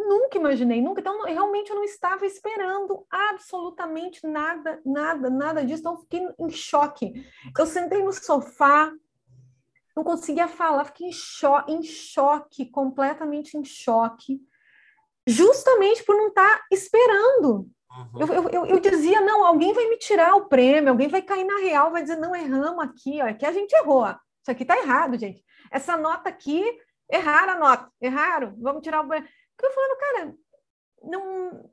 Nunca imaginei, nunca. Então, realmente eu não estava esperando absolutamente nada, nada, nada disso. Então, eu fiquei em choque. Eu sentei no sofá, não conseguia falar, fiquei em choque, em choque, completamente em choque, justamente por não estar esperando. Uhum. Eu, eu, eu, dizia, não, alguém vai me tirar o prêmio, alguém vai cair na real, vai dizer, não, erramos aqui, ó, aqui a gente errou. Isso aqui está errado, gente. Essa nota aqui, erraram a nota, erraram, vamos tirar o prêmio. Porque eu falava, cara, não,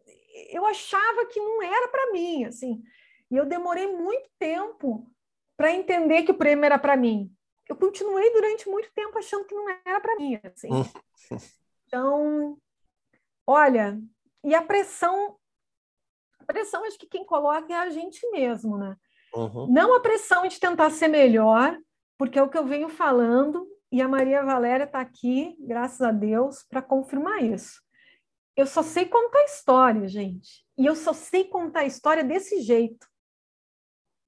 eu achava que não era para mim, assim. E eu demorei muito tempo para entender que o prêmio era para mim. Eu continuei durante muito tempo achando que não era para mim, assim. Então, olha, e a pressão, a pressão acho que quem coloca é a gente mesmo, né? Uhum. Não a pressão de tentar ser melhor, porque é o que eu venho falando, e a Maria Valéria está aqui, graças a Deus, para confirmar isso. Eu só sei contar história, gente. E eu só sei contar história desse jeito.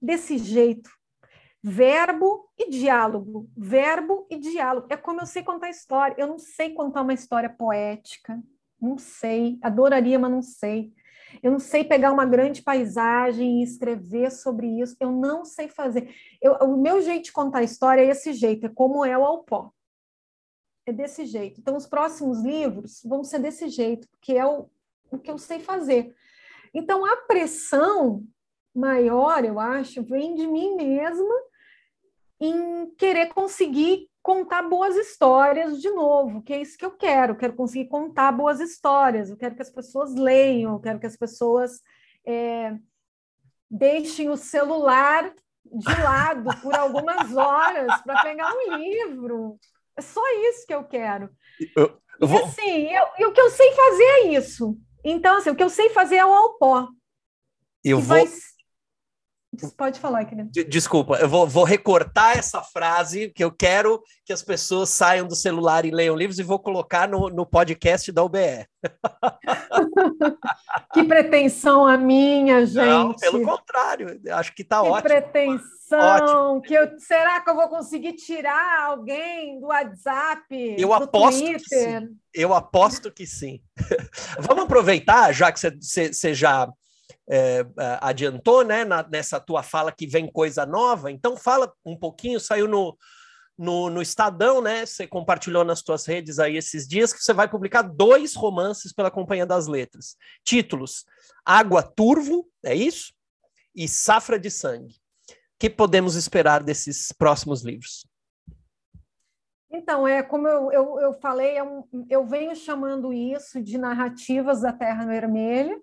Desse jeito. Verbo e diálogo. Verbo e diálogo. É como eu sei contar história. Eu não sei contar uma história poética. Não sei. Adoraria, mas não sei. Eu não sei pegar uma grande paisagem e escrever sobre isso. Eu não sei fazer. Eu, o meu jeito de contar história é esse jeito, é como é o Alpó. É desse jeito. Então, os próximos livros vão ser desse jeito, porque é o, o que eu sei fazer. Então, a pressão maior, eu acho, vem de mim mesma em querer conseguir contar boas histórias de novo, que é isso que eu quero. Eu quero conseguir contar boas histórias, eu quero que as pessoas leiam, eu quero que as pessoas é, deixem o celular de lado por algumas horas para pegar um livro. É só isso que eu quero. Eu, eu vou... E assim, eu, e o que eu sei fazer é isso. Então, assim, o que eu sei fazer é o alpó. Eu vou... Vai Pode falar, querido. Desculpa, eu vou, vou, recortar essa frase, que eu quero que as pessoas saiam do celular e leiam livros, e vou colocar no, no podcast da UBE. que pretensão a minha, gente. Não, pelo contrário, acho que está ótimo. Que pretensão. Ótimo. Que eu, será que eu vou conseguir tirar alguém do WhatsApp? Eu do aposto Twitter? que sim. Eu aposto que sim. Vamos aproveitar, já que você já é, é, adiantou, né, na, nessa tua fala que vem coisa nova. Então fala um pouquinho, saiu no, no, no Estadão, né? Você compartilhou nas suas redes aí esses dias que você vai publicar dois romances pela Companhia das Letras. Títulos: Água Turvo, é isso? E Safra de Sangue. O que podemos esperar desses próximos livros? Então, é como eu, eu, eu falei, é eu venho chamando isso de narrativas da Terra Vermelha.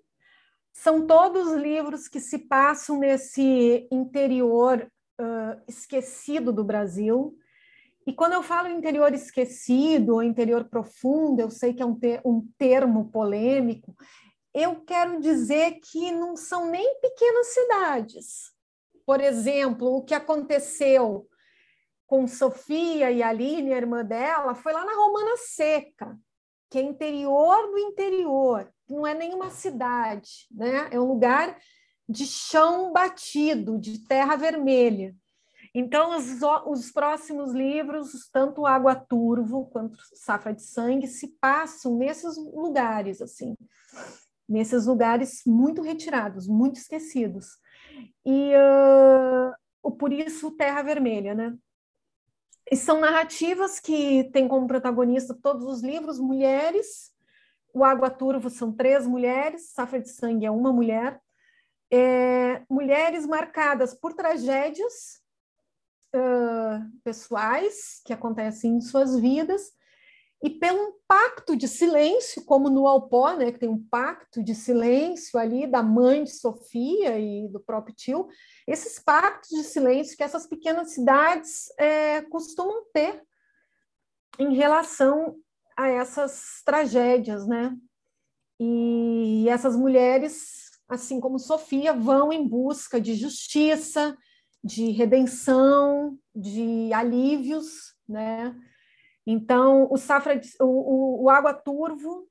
São todos livros que se passam nesse interior uh, esquecido do Brasil, e quando eu falo interior esquecido ou interior profundo, eu sei que é um, um termo polêmico, eu quero dizer que não são nem pequenas cidades. Por exemplo, o que aconteceu com Sofia e Aline, a irmã dela, foi lá na Romana Seca, que é interior do interior, não é nenhuma cidade, né? É um lugar de chão batido, de terra vermelha. Então, os, os próximos livros, tanto Água Turvo quanto Safra de Sangue, se passam nesses lugares, assim, nesses lugares muito retirados, muito esquecidos. E uh, por isso Terra Vermelha, né? E são narrativas que têm como protagonista todos os livros mulheres. O Água Turvo são três mulheres, Safra de Sangue é uma mulher. É, mulheres marcadas por tragédias pessoais que acontecem em suas vidas e pelo pacto de silêncio, como no Alpó, né, que tem um pacto de silêncio ali da mãe de Sofia e do próprio tio, esses pactos de silêncio que essas pequenas cidades é, costumam ter em relação a essas tragédias, né? E essas mulheres, assim como Sofia, vão em busca de justiça, de redenção, de alívios, né? Então, o Safra, o, o, Água Turvo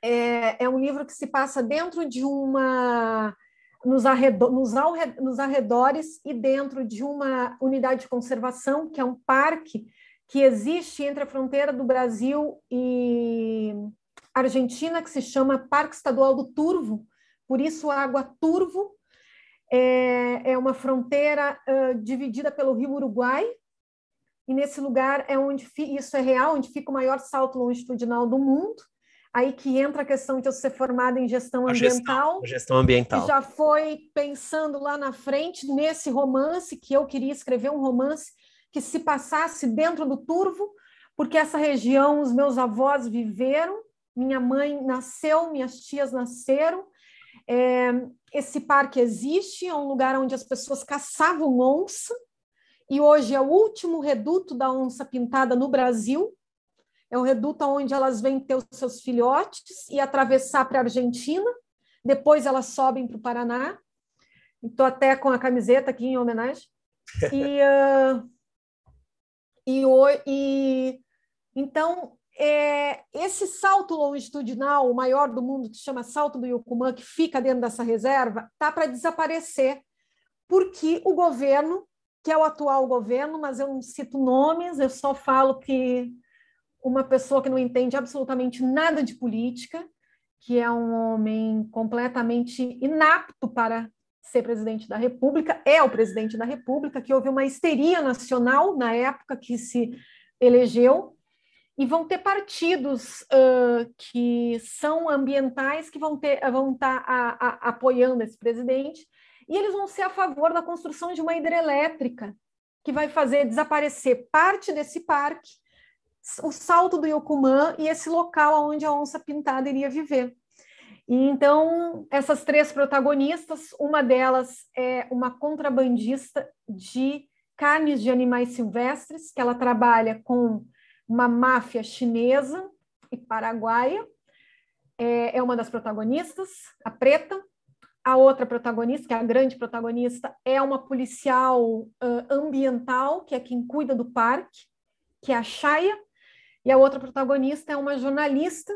é, é, um livro que se passa dentro de uma nos, arredor, nos, nos arredores e dentro de uma unidade de conservação, que é um parque que existe entre a fronteira do Brasil e Argentina, que se chama Parque Estadual do Turvo, por isso Água Turvo, é, é uma fronteira uh, dividida pelo rio Uruguai, e nesse lugar é onde isso é real, onde fica o maior salto longitudinal do mundo. Aí que entra a questão de eu ser formada em gestão a ambiental. Gestão, gestão ambiental. já foi pensando lá na frente nesse romance que eu queria escrever um romance que se passasse dentro do Turvo, porque essa região os meus avós viveram, minha mãe nasceu, minhas tias nasceram, é, esse parque existe, é um lugar onde as pessoas caçavam onça, e hoje é o último reduto da onça pintada no Brasil. É o reduto onde elas vêm ter os seus filhotes e atravessar para a Argentina. Depois elas sobem para o Paraná. Estou até com a camiseta aqui em homenagem. E, uh, e, e então é, esse salto longitudinal, o maior do mundo, que se chama Salto do Yucumã, que fica dentro dessa reserva, está para desaparecer, porque o governo, que é o atual governo, mas eu não cito nomes, eu só falo que uma pessoa que não entende absolutamente nada de política, que é um homem completamente inapto para ser presidente da República, é o presidente da República, que houve uma histeria nacional na época que se elegeu, e vão ter partidos uh, que são ambientais que vão ter vão estar tá apoiando esse presidente e eles vão ser a favor da construção de uma hidrelétrica que vai fazer desaparecer parte desse parque, o salto do Yocumã e esse local onde a onça pintada iria viver. Então essas três protagonistas, uma delas é uma contrabandista de carnes de animais silvestres, que ela trabalha com uma máfia chinesa e paraguaia. É, é uma das protagonistas, a preta. A outra protagonista, que é a grande protagonista, é uma policial ambiental, que é quem cuida do parque, que é a Chaya. E a outra protagonista é uma jornalista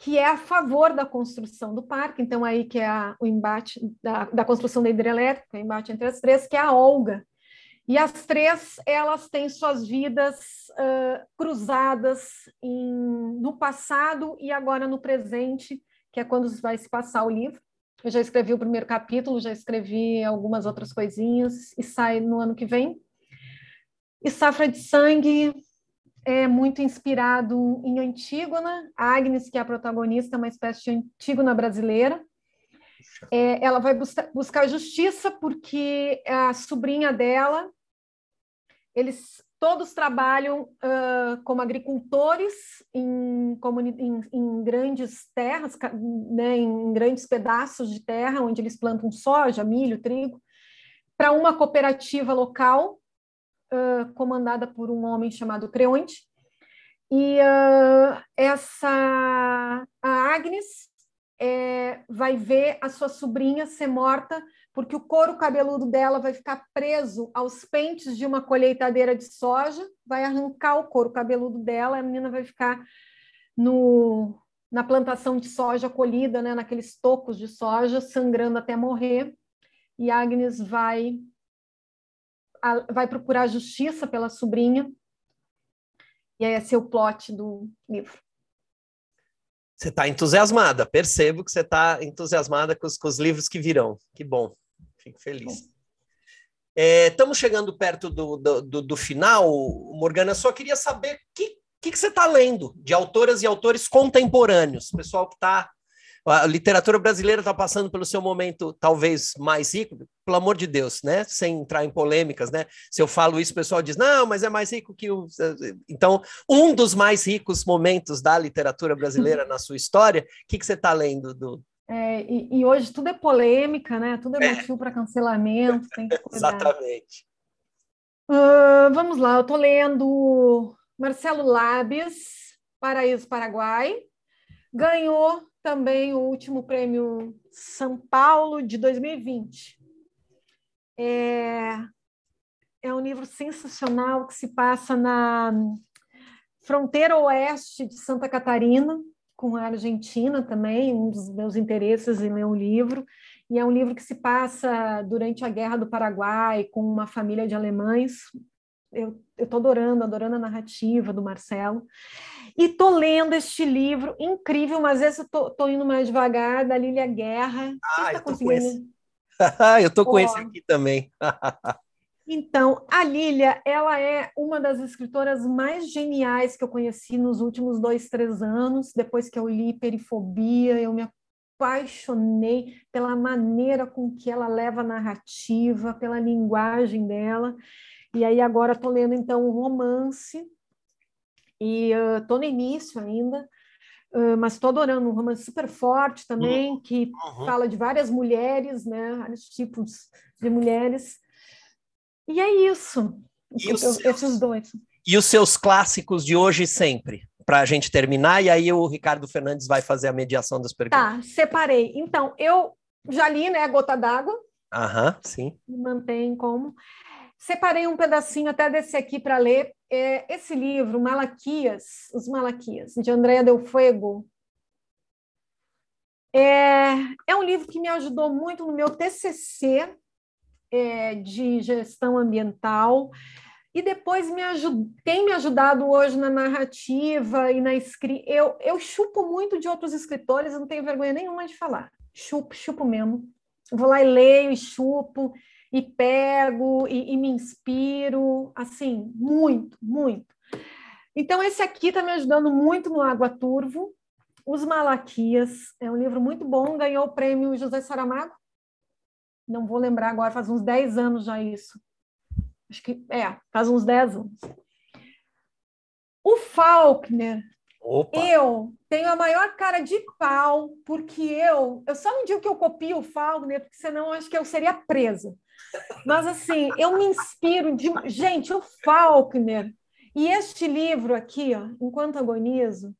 que é a favor da construção do parque, então aí que é a, o embate da, da construção da hidrelétrica, o embate entre as três, que é a Olga, e as três, elas têm suas vidas uh, cruzadas em, no passado e agora no presente, que é quando vai se passar o livro. Eu já escrevi o primeiro capítulo, já escrevi algumas outras coisinhas e sai no ano que vem. E Safra de Sangue é muito inspirado em Antígona. Agnes, que é a protagonista, é uma espécie de Antígona brasileira. É, ela vai buscar, buscar justiça porque a sobrinha dela, eles todos trabalham uh, como agricultores em, em, em, grandes terras, né, em grandes pedaços de terra, onde eles plantam soja, milho, trigo, para uma cooperativa local uh, comandada por um homem chamado Creonte. E uh, essa a Agnes é, vai ver a sua sobrinha ser morta porque o couro cabeludo dela vai ficar preso aos pentes de uma colheitadeira de soja, vai arrancar o couro cabeludo dela, a menina vai ficar no, na plantação de soja colhida, né, naqueles tocos de soja, sangrando até morrer, e Agnes vai, a, vai procurar justiça pela sobrinha, e aí esse é o plot do livro. Você está entusiasmada, percebo que você está entusiasmada com os, com os, livros que virão. Que bom, fico feliz. É, estamos chegando perto do, do, do, final, Morgana. Só queria saber o que, que, que, você está lendo de autoras e autores contemporâneos, pessoal que está a literatura brasileira está passando pelo seu momento talvez mais rico, pelo amor de Deus, né? Sem entrar em polêmicas, né? Se eu falo isso, o pessoal diz, não, mas é mais rico que o. Então, um dos mais ricos momentos da literatura brasileira na sua história, o que, que você está lendo do. É, e, e, hoje tudo é polêmica, né? Tudo é, é. motivo para cancelamento, tem que cuidar. Exatamente. Uh, vamos lá, eu estou lendo Marcelo Labes, Paraíso Paraguai. Ganhou também o último prêmio São Paulo de 2020. É, é um livro sensacional que se passa na fronteira oeste de Santa Catarina, com a Argentina também, um dos meus interesses em ler um livro. E é um livro que se passa durante a Guerra do Paraguai, com uma família de alemães. Eu estou adorando, adorando a narrativa do Marcelo. E tô lendo este livro incrível, mas esse eu tô, tô indo mais devagar, da Lília Guerra. Ah, tá eu tô com esse. eu tô com esse aqui também. então, a Lília, ela é uma das escritoras mais geniais que eu conheci nos últimos dois, três anos. Depois que eu li Perifobia, eu me apaixonei pela maneira com que ela leva a narrativa, pela linguagem dela. E aí agora estou lendo então um romance e estou uh, no início ainda, uh, mas estou adorando um romance super forte também, uhum. que uhum. fala de várias mulheres, né? Vários tipos de mulheres. E é isso. E os, esses dois. E os seus clássicos de hoje e sempre? Para a gente terminar, e aí o Ricardo Fernandes vai fazer a mediação das perguntas. Tá, separei. Então, eu já li, né, Gota d'Água. Aham, sim. Mantém como. Separei um pedacinho até desse aqui para ler. É, esse livro, Malaquias, Os Malaquias, de Andréa Del Fuego, é, é um livro que me ajudou muito no meu TCC é, de gestão ambiental e depois me ajud... tem me ajudado hoje na narrativa e na escrita. Eu, eu chupo muito de outros escritores, não tenho vergonha nenhuma de falar. Chupo, chupo mesmo. Vou lá e leio e chupo e pego e, e me inspiro, assim, muito, muito. Então, esse aqui está me ajudando muito no Água Turvo. Os Malaquias, é um livro muito bom, ganhou o prêmio José Saramago. Não vou lembrar agora, faz uns 10 anos já isso. Acho que, é, faz uns 10 anos. O Faulkner, Opa. eu tenho a maior cara de pau, porque eu, eu só não digo que eu copio o Faulkner, porque senão acho que eu seria presa. Mas, assim, eu me inspiro de. Gente, o Faulkner. E este livro aqui, ó, Enquanto Agonizo,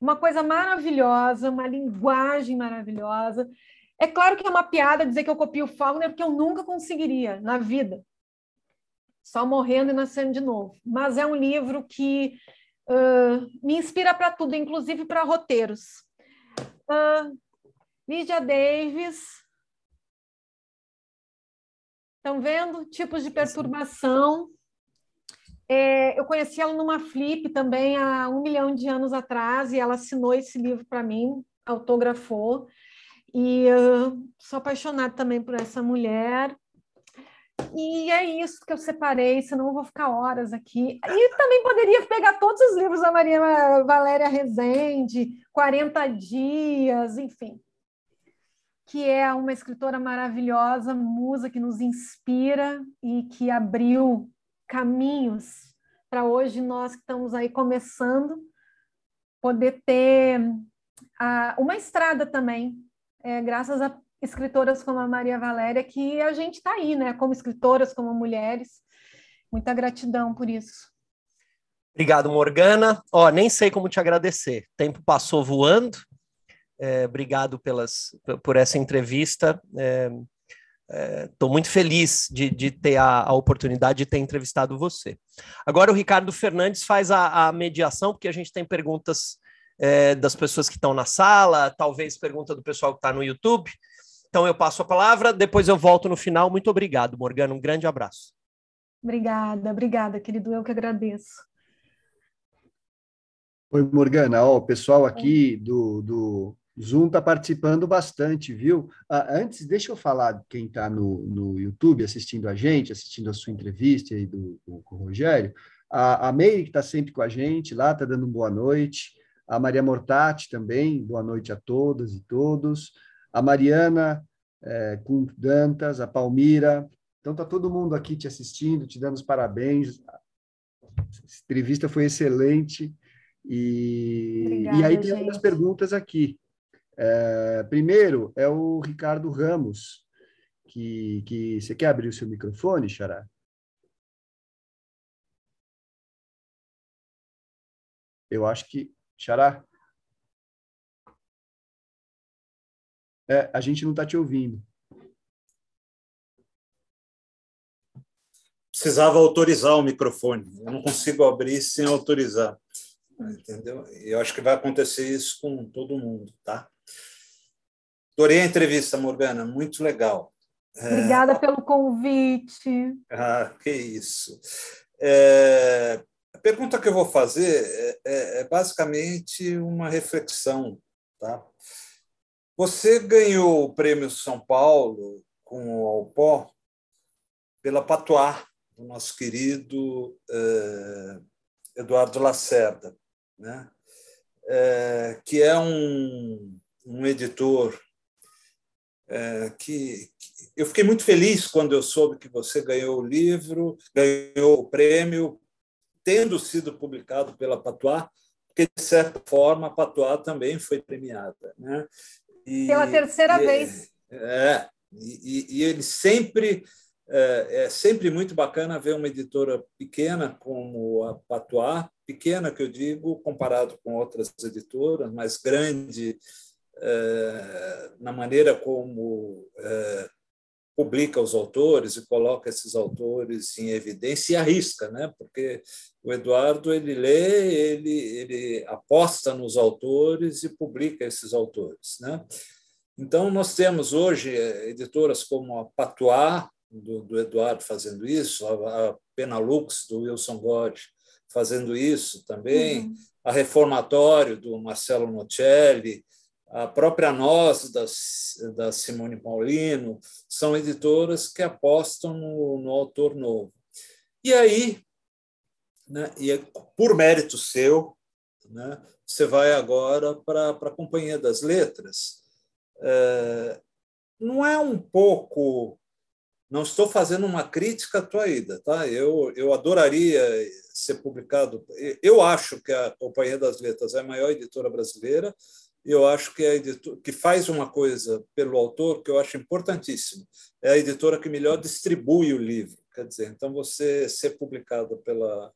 uma coisa maravilhosa, uma linguagem maravilhosa. É claro que é uma piada dizer que eu copio o Faulkner, porque eu nunca conseguiria na vida. Só morrendo e nascendo de novo. Mas é um livro que uh, me inspira para tudo, inclusive para roteiros. Uh, Davis, Estão vendo? Tipos de perturbação. É, eu conheci ela numa flip também há um milhão de anos atrás e ela assinou esse livro para mim, autografou. E uh, sou apaixonada também por essa mulher. E é isso que eu separei, senão eu vou ficar horas aqui. E também poderia pegar todos os livros da Maria Valéria Rezende, 40 Dias, enfim. Que é uma escritora maravilhosa, musa que nos inspira e que abriu caminhos para hoje nós que estamos aí começando poder ter a, uma estrada também, é, graças a escritoras como a Maria Valéria, que a gente está aí, né? Como escritoras, como mulheres. Muita gratidão por isso. Obrigado, Morgana. Ó, nem sei como te agradecer. O tempo passou voando. É, obrigado pelas, por essa entrevista. Estou é, é, muito feliz de, de ter a, a, oportunidade de ter entrevistado você. Agora o Ricardo Fernandes faz a, a mediação, porque a gente tem perguntas é, das pessoas que estão na sala, talvez pergunta do pessoal que está no YouTube. Então eu passo a palavra, depois eu volto no final. Muito obrigado, Morgana. Um grande abraço. Obrigada, obrigada, querido. Eu que agradeço. Oi, Morgana. Ó, o pessoal aqui do, do Zoom está participando bastante, viu? Ah, antes, deixa eu falar quem está no, no YouTube assistindo a gente, assistindo a sua entrevista aí do, do, com o Rogério. A, a Meire, que está sempre com a gente lá, está dando boa noite. A Maria Mortati também, boa noite a todas e todos a Mariana é, com Dantas, a Palmira. Então, está todo mundo aqui te assistindo, te dando os parabéns. A entrevista foi excelente. E, Obrigada, e aí tem algumas perguntas aqui. É, primeiro é o Ricardo Ramos, que, que você quer abrir o seu microfone, Xará? Eu acho que. Xará? É, a gente não está te ouvindo. Precisava autorizar o microfone. Eu não consigo abrir sem autorizar. Entendeu? E eu acho que vai acontecer isso com todo mundo, tá? Adorei a entrevista, Morgana, muito legal. Obrigada é... pelo convite. Ah, que isso. É... A pergunta que eu vou fazer é, é, é basicamente uma reflexão, tá? Você ganhou o Prêmio São Paulo com o Alpó pela Patois, do nosso querido eh, Eduardo Lacerda, né? Que é um, um editor eh, que, que, eu fiquei muito feliz quando eu soube que você ganhou o livro, ganhou o prêmio, tendo sido publicado pela Patois, porque, de certa forma, a Patois também foi premiada. Né? E, Pela terceira e, vez. É, e, e, ele sempre é, é, sempre muito bacana ver uma editora pequena como a Patois, pequena que eu digo, comparado com outras editoras, mas grande na maneira como é, publica os autores e coloca esses autores em evidência e arrisca, né? Porque o Eduardo ele lê, ele ele aposta nos autores e publica esses autores, né? Então nós temos hoje eh, editoras como a Patois do, do Eduardo fazendo isso, a, a Penalux do Wilson God fazendo isso também, uhum. a Reformatório do Marcelo Nocelli, a própria Nós, da, da Simone Paulino, são editoras que apostam no, no autor novo. E aí, né, e é por mérito seu, né, você vai agora para a Companhia das Letras. É, não é um pouco. Não estou fazendo uma crítica à tua ida, tá? Eu, eu adoraria ser publicado. Eu acho que a Companhia das Letras é a maior editora brasileira eu acho que é a editora que faz uma coisa pelo autor que eu acho importantíssimo. É a editora que melhor distribui o livro. Quer dizer, então você ser publicado pela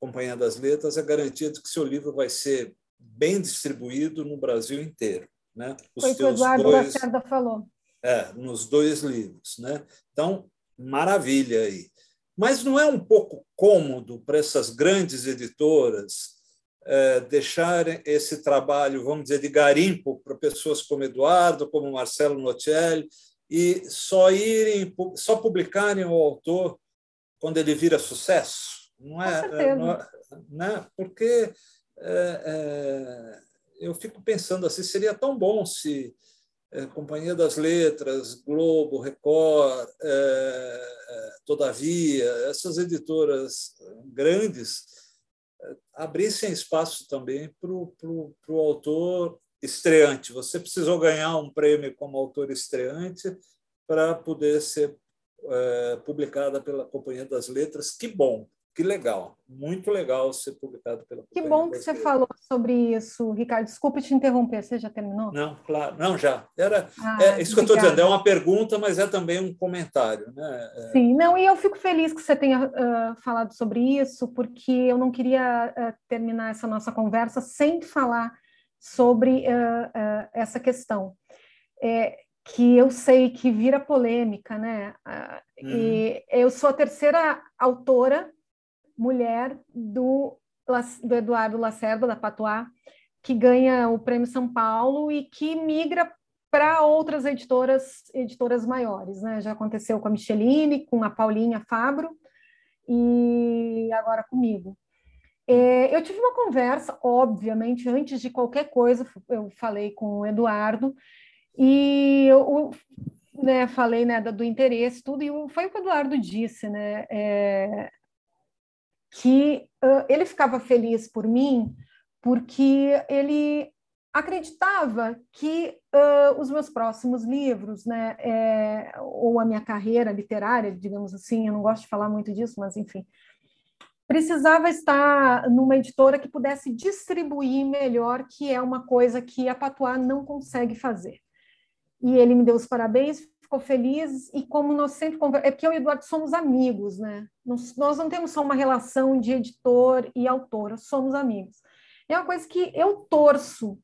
Companhia das Letras é garantia de que seu livro vai ser bem distribuído no Brasil inteiro. Né? Os Foi o que o Eduardo dois, Lacerda falou. É, nos dois livros. Né? Então, maravilha aí. Mas não é um pouco cômodo para essas grandes editoras deixar esse trabalho, vamos dizer, de garimpo para pessoas como Eduardo, como Marcelo Nocelli, e só irem, só publicarem o autor quando ele vira sucesso, não é? Não é né? Porque é, é, eu fico pensando assim, seria tão bom se Companhia das Letras, Globo, Record, Todavia, essas editoras grandes abrissem espaço também para o autor estreante. Você precisou ganhar um prêmio como autor estreante para poder ser é, publicada pela Companhia das Letras. Que bom, que legal, muito legal ser publicado pela Que bom que você falou sobre isso, Ricardo. Desculpe te interromper, você já terminou? Não, claro, não, já. Era ah, é, isso que eu estou dizendo, é uma pergunta, mas é também um comentário. Né? É... Sim, não, e eu fico feliz que você tenha uh, falado sobre isso, porque eu não queria uh, terminar essa nossa conversa sem falar sobre uh, essa questão. É, que eu sei que vira polêmica, né? Uhum. E eu sou a terceira autora mulher do, do Eduardo Lacerda, da Patois, que ganha o Prêmio São Paulo e que migra para outras editoras, editoras maiores. Né? Já aconteceu com a Micheline, com a Paulinha Fabro e agora comigo. É, eu tive uma conversa, obviamente, antes de qualquer coisa, eu falei com o Eduardo e eu né, falei né, do interesse, tudo, e foi o que o Eduardo disse, né? É, que uh, ele ficava feliz por mim porque ele acreditava que uh, os meus próximos livros, né, é, ou a minha carreira literária, digamos assim, eu não gosto de falar muito disso, mas enfim, precisava estar numa editora que pudesse distribuir melhor, que é uma coisa que a Patois não consegue fazer. E ele me deu os parabéns, ficou feliz e como nós sempre é porque eu e o Eduardo somos amigos, né? Nós, nós não temos só uma relação de editor e autora, somos amigos. É uma coisa que eu torço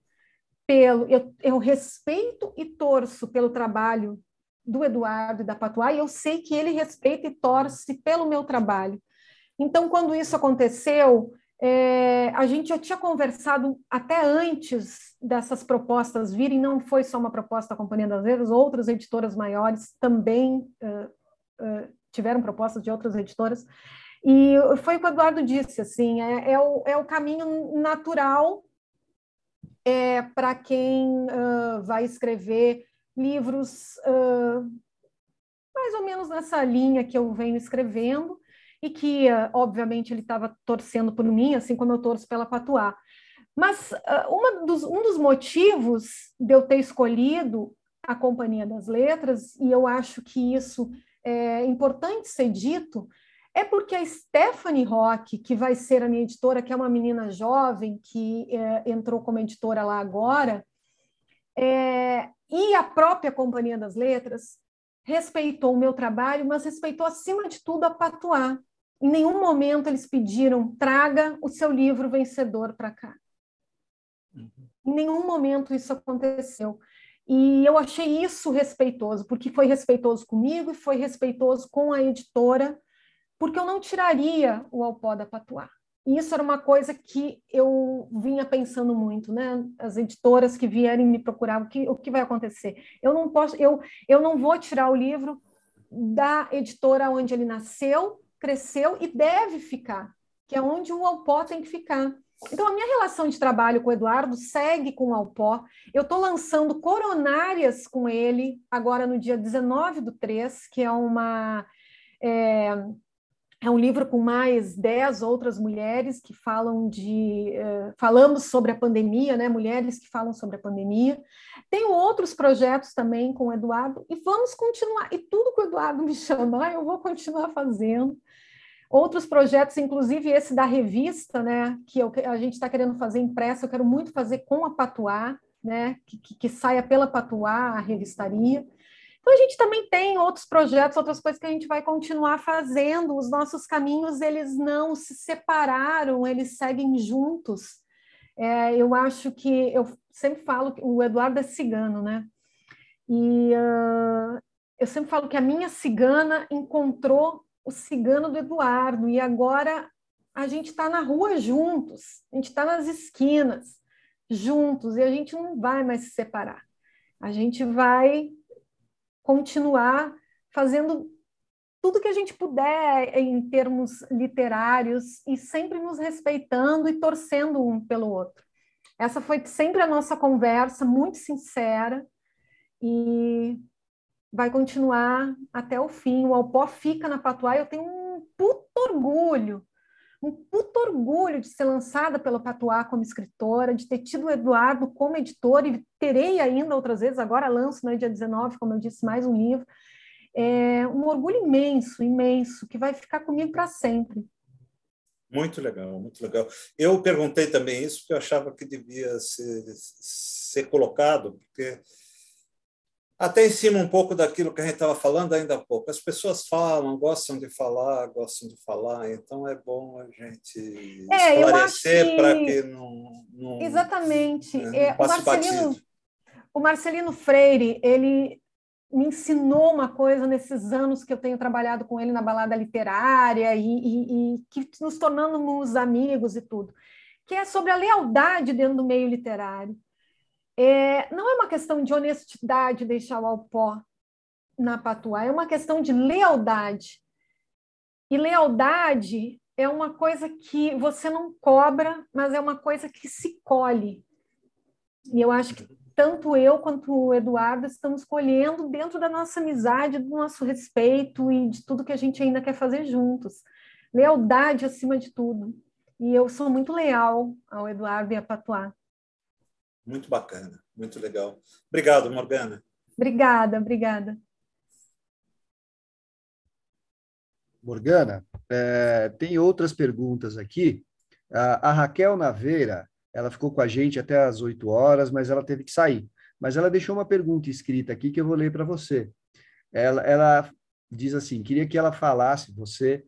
pelo, eu, eu respeito e torço pelo trabalho do Eduardo e da Patuá, e eu sei que ele respeita e torce pelo meu trabalho. Então, quando isso aconteceu, é, a gente já tinha conversado até antes dessas propostas virem, não foi só uma proposta da Companhia das Letras, outras editoras maiores também uh, uh, tiveram propostas de outras editoras, e foi o que o Eduardo disse, assim, é, é, o, é o caminho natural é, para quem uh, vai escrever livros mais ou menos nessa linha que eu venho escrevendo, e que, obviamente, ele estava torcendo por mim, assim como eu torço pela Patuá. Mas uh, dos, um dos motivos de eu ter escolhido a Companhia das Letras, e eu acho que isso é importante ser dito, é porque a Stephanie Rock, que vai ser a minha editora, que é uma menina jovem que é, entrou como editora lá agora, é, e a própria Companhia das Letras respeitou o meu trabalho, mas respeitou acima de tudo a Patuá. Em nenhum momento eles pediram traga o seu livro vencedor para cá. Uhum. Em nenhum momento isso aconteceu. E eu achei isso respeitoso, porque foi respeitoso comigo e foi respeitoso com a editora, porque eu não tiraria o Alpó da Patuá. E isso era uma coisa que eu vinha pensando muito, né? As editoras que vierem me procurar, o que, o que vai acontecer? Eu não posso, eu, eu não vou tirar o livro da editora onde ele nasceu, cresceu e deve ficar, que é onde o Alpó tem que ficar. Então, a minha relação de trabalho com o Eduardo segue com o Alpó. Eu estou lançando Coronárias com ele, agora no dia 19 do 3, que é uma. É, é um livro com mais dez outras mulheres que falam de. Uh, falamos sobre a pandemia, né? Mulheres que falam sobre a pandemia. Tenho outros projetos também com o Eduardo e vamos continuar. E tudo que o Eduardo me chamar, eu vou continuar fazendo. Outros projetos, inclusive esse da revista, né, que eu, a gente está querendo fazer impressa, eu quero muito fazer com a Patuá, né, que, que, que saia pela Patuá, a revistaria. Então, a gente também tem outros projetos, outras coisas que a gente vai continuar fazendo. Os nossos caminhos, eles não se separaram, eles seguem juntos. É, eu acho que, eu sempre falo que o Eduardo é cigano, né? E uh, eu sempre falo que a minha cigana encontrou o cigano do Eduardo, e agora a gente está na rua juntos, a gente está nas esquinas juntos, e a gente não vai mais se separar. A gente vai continuar fazendo tudo que a gente puder em termos literários e sempre nos respeitando e torcendo um pelo outro. Essa foi sempre a nossa conversa, muito sincera, e vai continuar até o fim. O Alpó fica na Patuá. Eu tenho um puto orgulho, um puto orgulho de ser lançada pela Patuá como escritora, de ter tido o Eduardo como editor e terei ainda outras vezes. Agora lanço no dia 19, como eu disse, mais um livro. É um orgulho imenso, imenso, que vai ficar comigo para sempre. Muito legal, muito legal. Eu perguntei também isso porque eu achava que devia ser, ser colocado, porque até em cima um pouco daquilo que a gente estava falando ainda há pouco. As pessoas falam, gostam de falar, gostam de falar, então é bom a gente é, esclarecer que... para que não, não, Exatamente. Né, não passe é, o, Marcelino, batido. o Marcelino Freire, ele me ensinou uma coisa nesses anos que eu tenho trabalhado com ele na balada literária e, e, e que nos tornamos amigos e tudo, que é sobre a lealdade dentro do meio literário. É, não é uma questão de honestidade deixar o Alpó na Patuá, é uma questão de lealdade. E lealdade é uma coisa que você não cobra, mas é uma coisa que se colhe. E eu acho que tanto eu quanto o Eduardo estamos colhendo dentro da nossa amizade, do nosso respeito e de tudo que a gente ainda quer fazer juntos. Lealdade acima de tudo. E eu sou muito leal ao Eduardo e a Patuá. Muito bacana, muito legal. Obrigado, Morgana. Obrigada, obrigada. Morgana, é, tem outras perguntas aqui. A, a, Raquel Naveira, ela ficou com a gente até às 8 horas, mas ela teve que sair. Mas ela deixou uma pergunta escrita aqui que eu vou ler para você. Ela, ela, diz assim: queria que ela falasse, você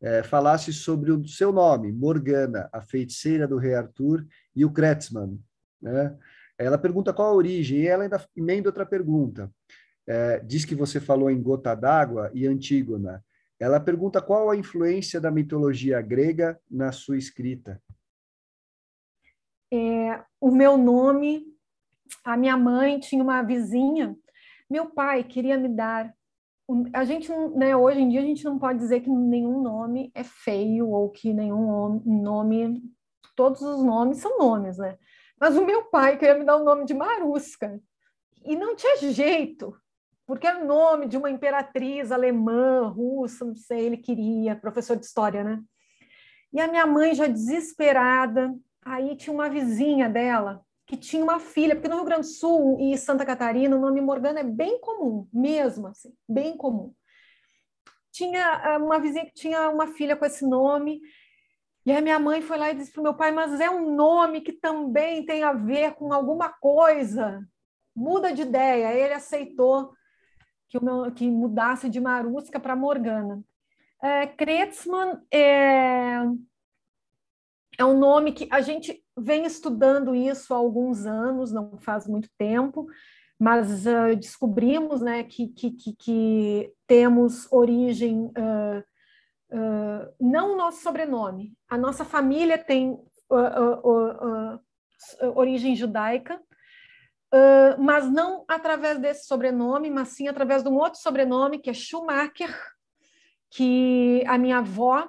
é, falasse sobre o seu nome, Morgana, a feiticeira do rei Arthur, e o Kretzmann, né? Ela pergunta qual a origem, e ela ainda emenda outra pergunta. É, diz que você falou em Gota d'Água e Antígona. Ela pergunta qual a influência da mitologia grega na sua escrita. É, o meu nome, a minha mãe tinha uma vizinha, meu pai queria me dar. A gente, né, hoje em dia, a gente não pode dizer que nenhum nome é feio ou que nenhum nome, todos os nomes são nomes, né? Mas o meu pai queria me dar o nome de Marusca. E não tinha jeito, porque era o nome de uma imperatriz alemã, russa, não sei, ele queria, professor de história, né? E a minha mãe já desesperada, aí tinha uma vizinha dela que tinha uma filha, porque no Rio Grande do Sul e Santa Catarina o nome Morgana é bem comum, mesmo assim, bem comum. Tinha ah, uma vizinha que tinha uma filha com esse nome, e a minha mãe foi lá e disse para o meu pai: Mas é um nome que também tem a ver com alguma coisa. Muda de ideia. Ele aceitou que, meu, que mudasse de Marusca para Morgana. É, Kretzmann é, é um nome que a gente vem estudando isso há alguns anos, não faz muito tempo, mas uh, descobrimos né, que, que, que, que, temos origem uh, uh, não o nosso sobrenome. A nossa família tem uh, origem judaica, mas não através desse sobrenome, mas sim através de um outro sobrenome, que é Schumacher, que a minha avó,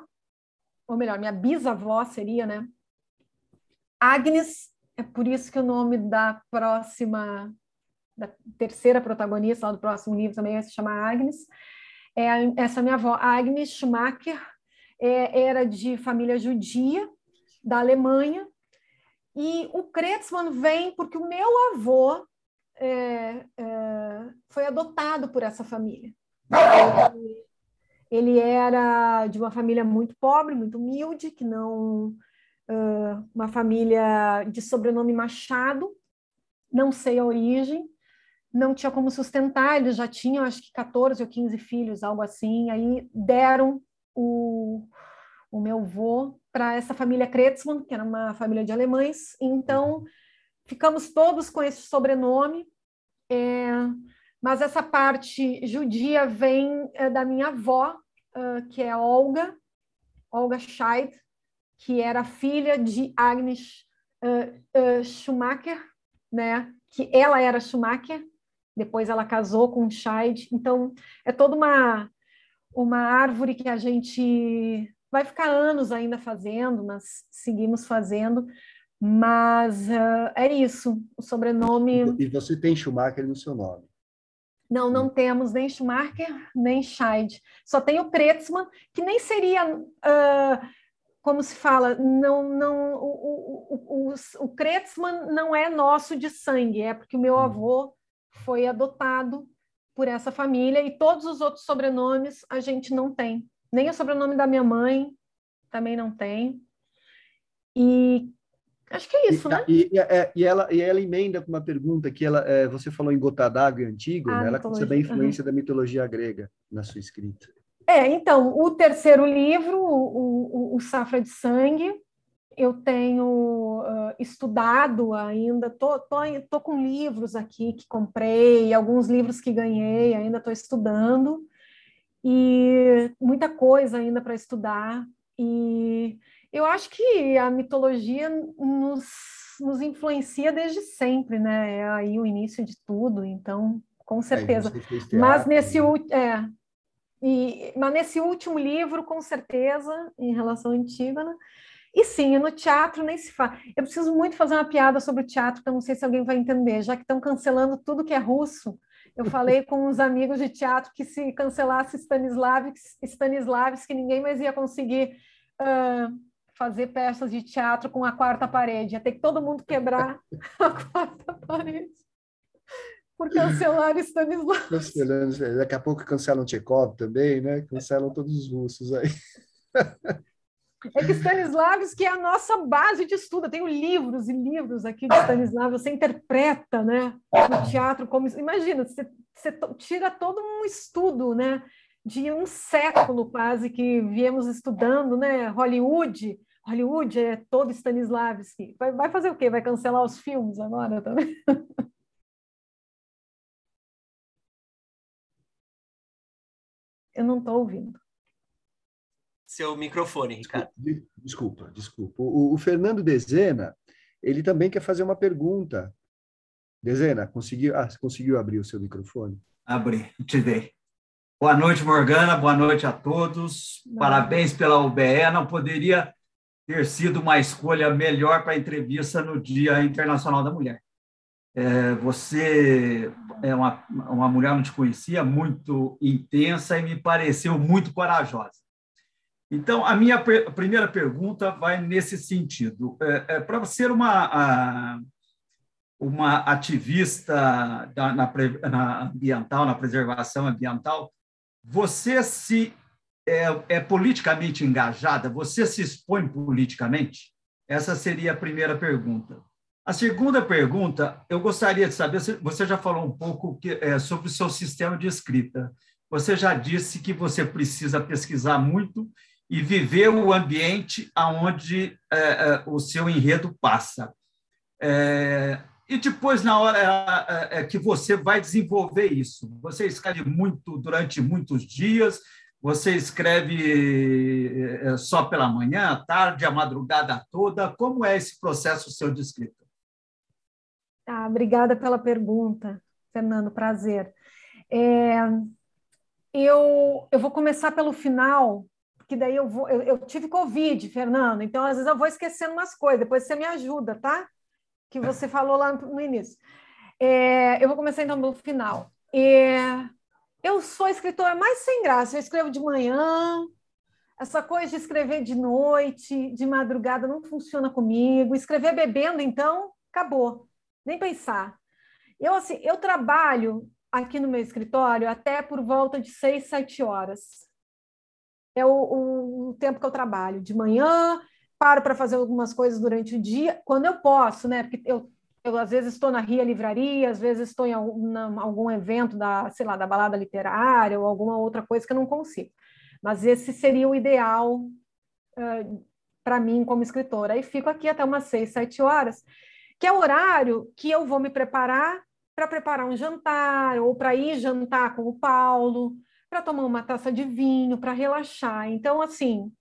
ou melhor, minha bisavó seria, né? Agnes, é por isso que o nome da próxima, da terceira protagonista lá do próximo livro também vai se chamar Agnes é, essa minha avó, Agnes Schumacher, é, era de família judia, da Alemanha, e o Kretzmann vem porque o meu avô é, é, foi adotado por essa família. Ele, era de uma família muito pobre, muito humilde, que não uma família de sobrenome Machado, não sei a origem, não tinha como sustentar, eles já tinham acho que 14 ou 15 filhos, algo assim, aí deram o, o meu avô para essa família Kretzmann, que era uma família de alemães, então ficamos todos com esse sobrenome, é, mas essa parte judia vem é, da minha avó, uh, que é Olga, Olga Scheid, que era filha de Agnes uh, uh, Schumacher, né? que ela era Schumacher, depois ela casou com um Scheid. Então, é toda uma, uma árvore que a gente vai ficar anos ainda fazendo, mas seguimos fazendo. Mas uh, é isso, o sobrenome. E você tem Schumacher no seu nome. Não, não temos nem Schumacher, nem Scheid. Só tem o Kretzmann, que nem seria, uh, como se fala, não, não, o, o, o, o Kretzmann não é nosso de sangue, é porque o meu uhum. avô foi adotado por essa família e todos os outros sobrenomes a gente não tem. Nem o sobrenome da minha mãe também não tem. E acho que é isso, e, né? E, e, é, e, ela, e ela emenda com uma pergunta que ela, é, você falou em Gota d'Água antigo, ah, né? ela quer saber a influência uhum. da mitologia grega na sua escrita. É, então, o terceiro livro, o, o, o Safra de Sangue, eu tenho uh, estudado ainda, tô, tô, tô com livros aqui que comprei, alguns livros que ganhei, ainda estou estudando, e muita coisa ainda para estudar. E eu acho que a mitologia nos, nos influencia desde sempre, né? É aí o início de tudo, então, com é, certeza. teatro, mas nesse né? é, e, mas nesse último livro, com certeza, em relação à Antígona, e sim, no teatro nem se fala. Eu preciso muito fazer uma piada sobre o teatro, que eu não sei se alguém vai entender, já que estão cancelando tudo que é russo. Eu falei com uns amigos de teatro que se cancelasse Stanislavski, Stanislavski ninguém mais ia conseguir uh, fazer peças de teatro com a quarta parede. Ia ter que todo mundo quebrar a quarta parede por cancelar Stanislavski. Daqui a pouco cancelam Tchekov também, né? Cancelam todos os russos aí. É que Stanislavski é a nossa base de estudo. Eu tenho livros e livros aqui de Stanislavski. Você interpreta, né, teatro como imagina, você, você tira todo um estudo, né, de um século quase que viemos estudando, né, Hollywood. Hollywood é todo Stanislavski. Vai, vai fazer o quê? Vai cancelar os filmes agora também? Eu não estou ouvindo seu microfone, Ricardo. Desculpa, desculpa. O, o, Fernando Dezena, ele também quer fazer uma pergunta. Dezena, conseguiu, ah, conseguiu abrir o seu microfone? Abri, te dei. Boa noite, Morgana, boa noite a todos. Parabéns pela UBE. Não poderia ter sido uma escolha melhor para a entrevista no Dia Internacional da Mulher. É, você é uma, uma mulher, não te conhecia, muito intensa e me pareceu muito corajosa. Então, a minha per primeira pergunta vai nesse sentido. É, é, Para ser uma, a, uma ativista da, na, na, ambiental, na preservação ambiental, você se é, é politicamente engajada? Você se expõe politicamente? Essa seria a primeira pergunta. A segunda pergunta, eu gostaria de saber, você já falou um pouco que, é, sobre o seu sistema de escrita. Você já disse que você precisa pesquisar muito e viver o ambiente aonde é, é, o seu enredo passa. É, e depois, na hora é, é, que você vai desenvolver isso, você escreve muito durante muitos dias, você escreve só pela manhã, à tarde, a madrugada toda. Como é esse processo seu de escrita? Ah, obrigada pela pergunta, Fernando, prazer. É, eu, eu vou começar pelo final, que daí eu vou. Eu, eu, tive Covid, Fernando, então às vezes eu vou esquecendo umas coisas, depois você me ajuda, tá? Que você falou lá no, início. É, eu vou começar então pelo final. É, eu sou escritora mais sem graça, eu escrevo de manhã, essa coisa de escrever de noite, de madrugada, não funciona comigo. Escrever bebendo, então, acabou. Nem pensar. Eu, assim, eu trabalho aqui no meu escritório até por volta de seis, sete horas é o, o tempo que eu trabalho. De manhã, paro para fazer algumas coisas durante o dia, quando eu posso, né? Porque eu, eu às vezes estou na Ria Livraria, às vezes estou em algum, na, algum evento da, sei lá, da balada literária ou alguma outra coisa que eu não consigo. Mas esse seria o ideal uh, para mim como escritora. Aí fico aqui até umas seis, sete horas, que é o horário que eu vou me preparar para preparar um jantar ou para ir jantar com o Paulo para tomar uma taça de vinho, para relaxar. Então, assim,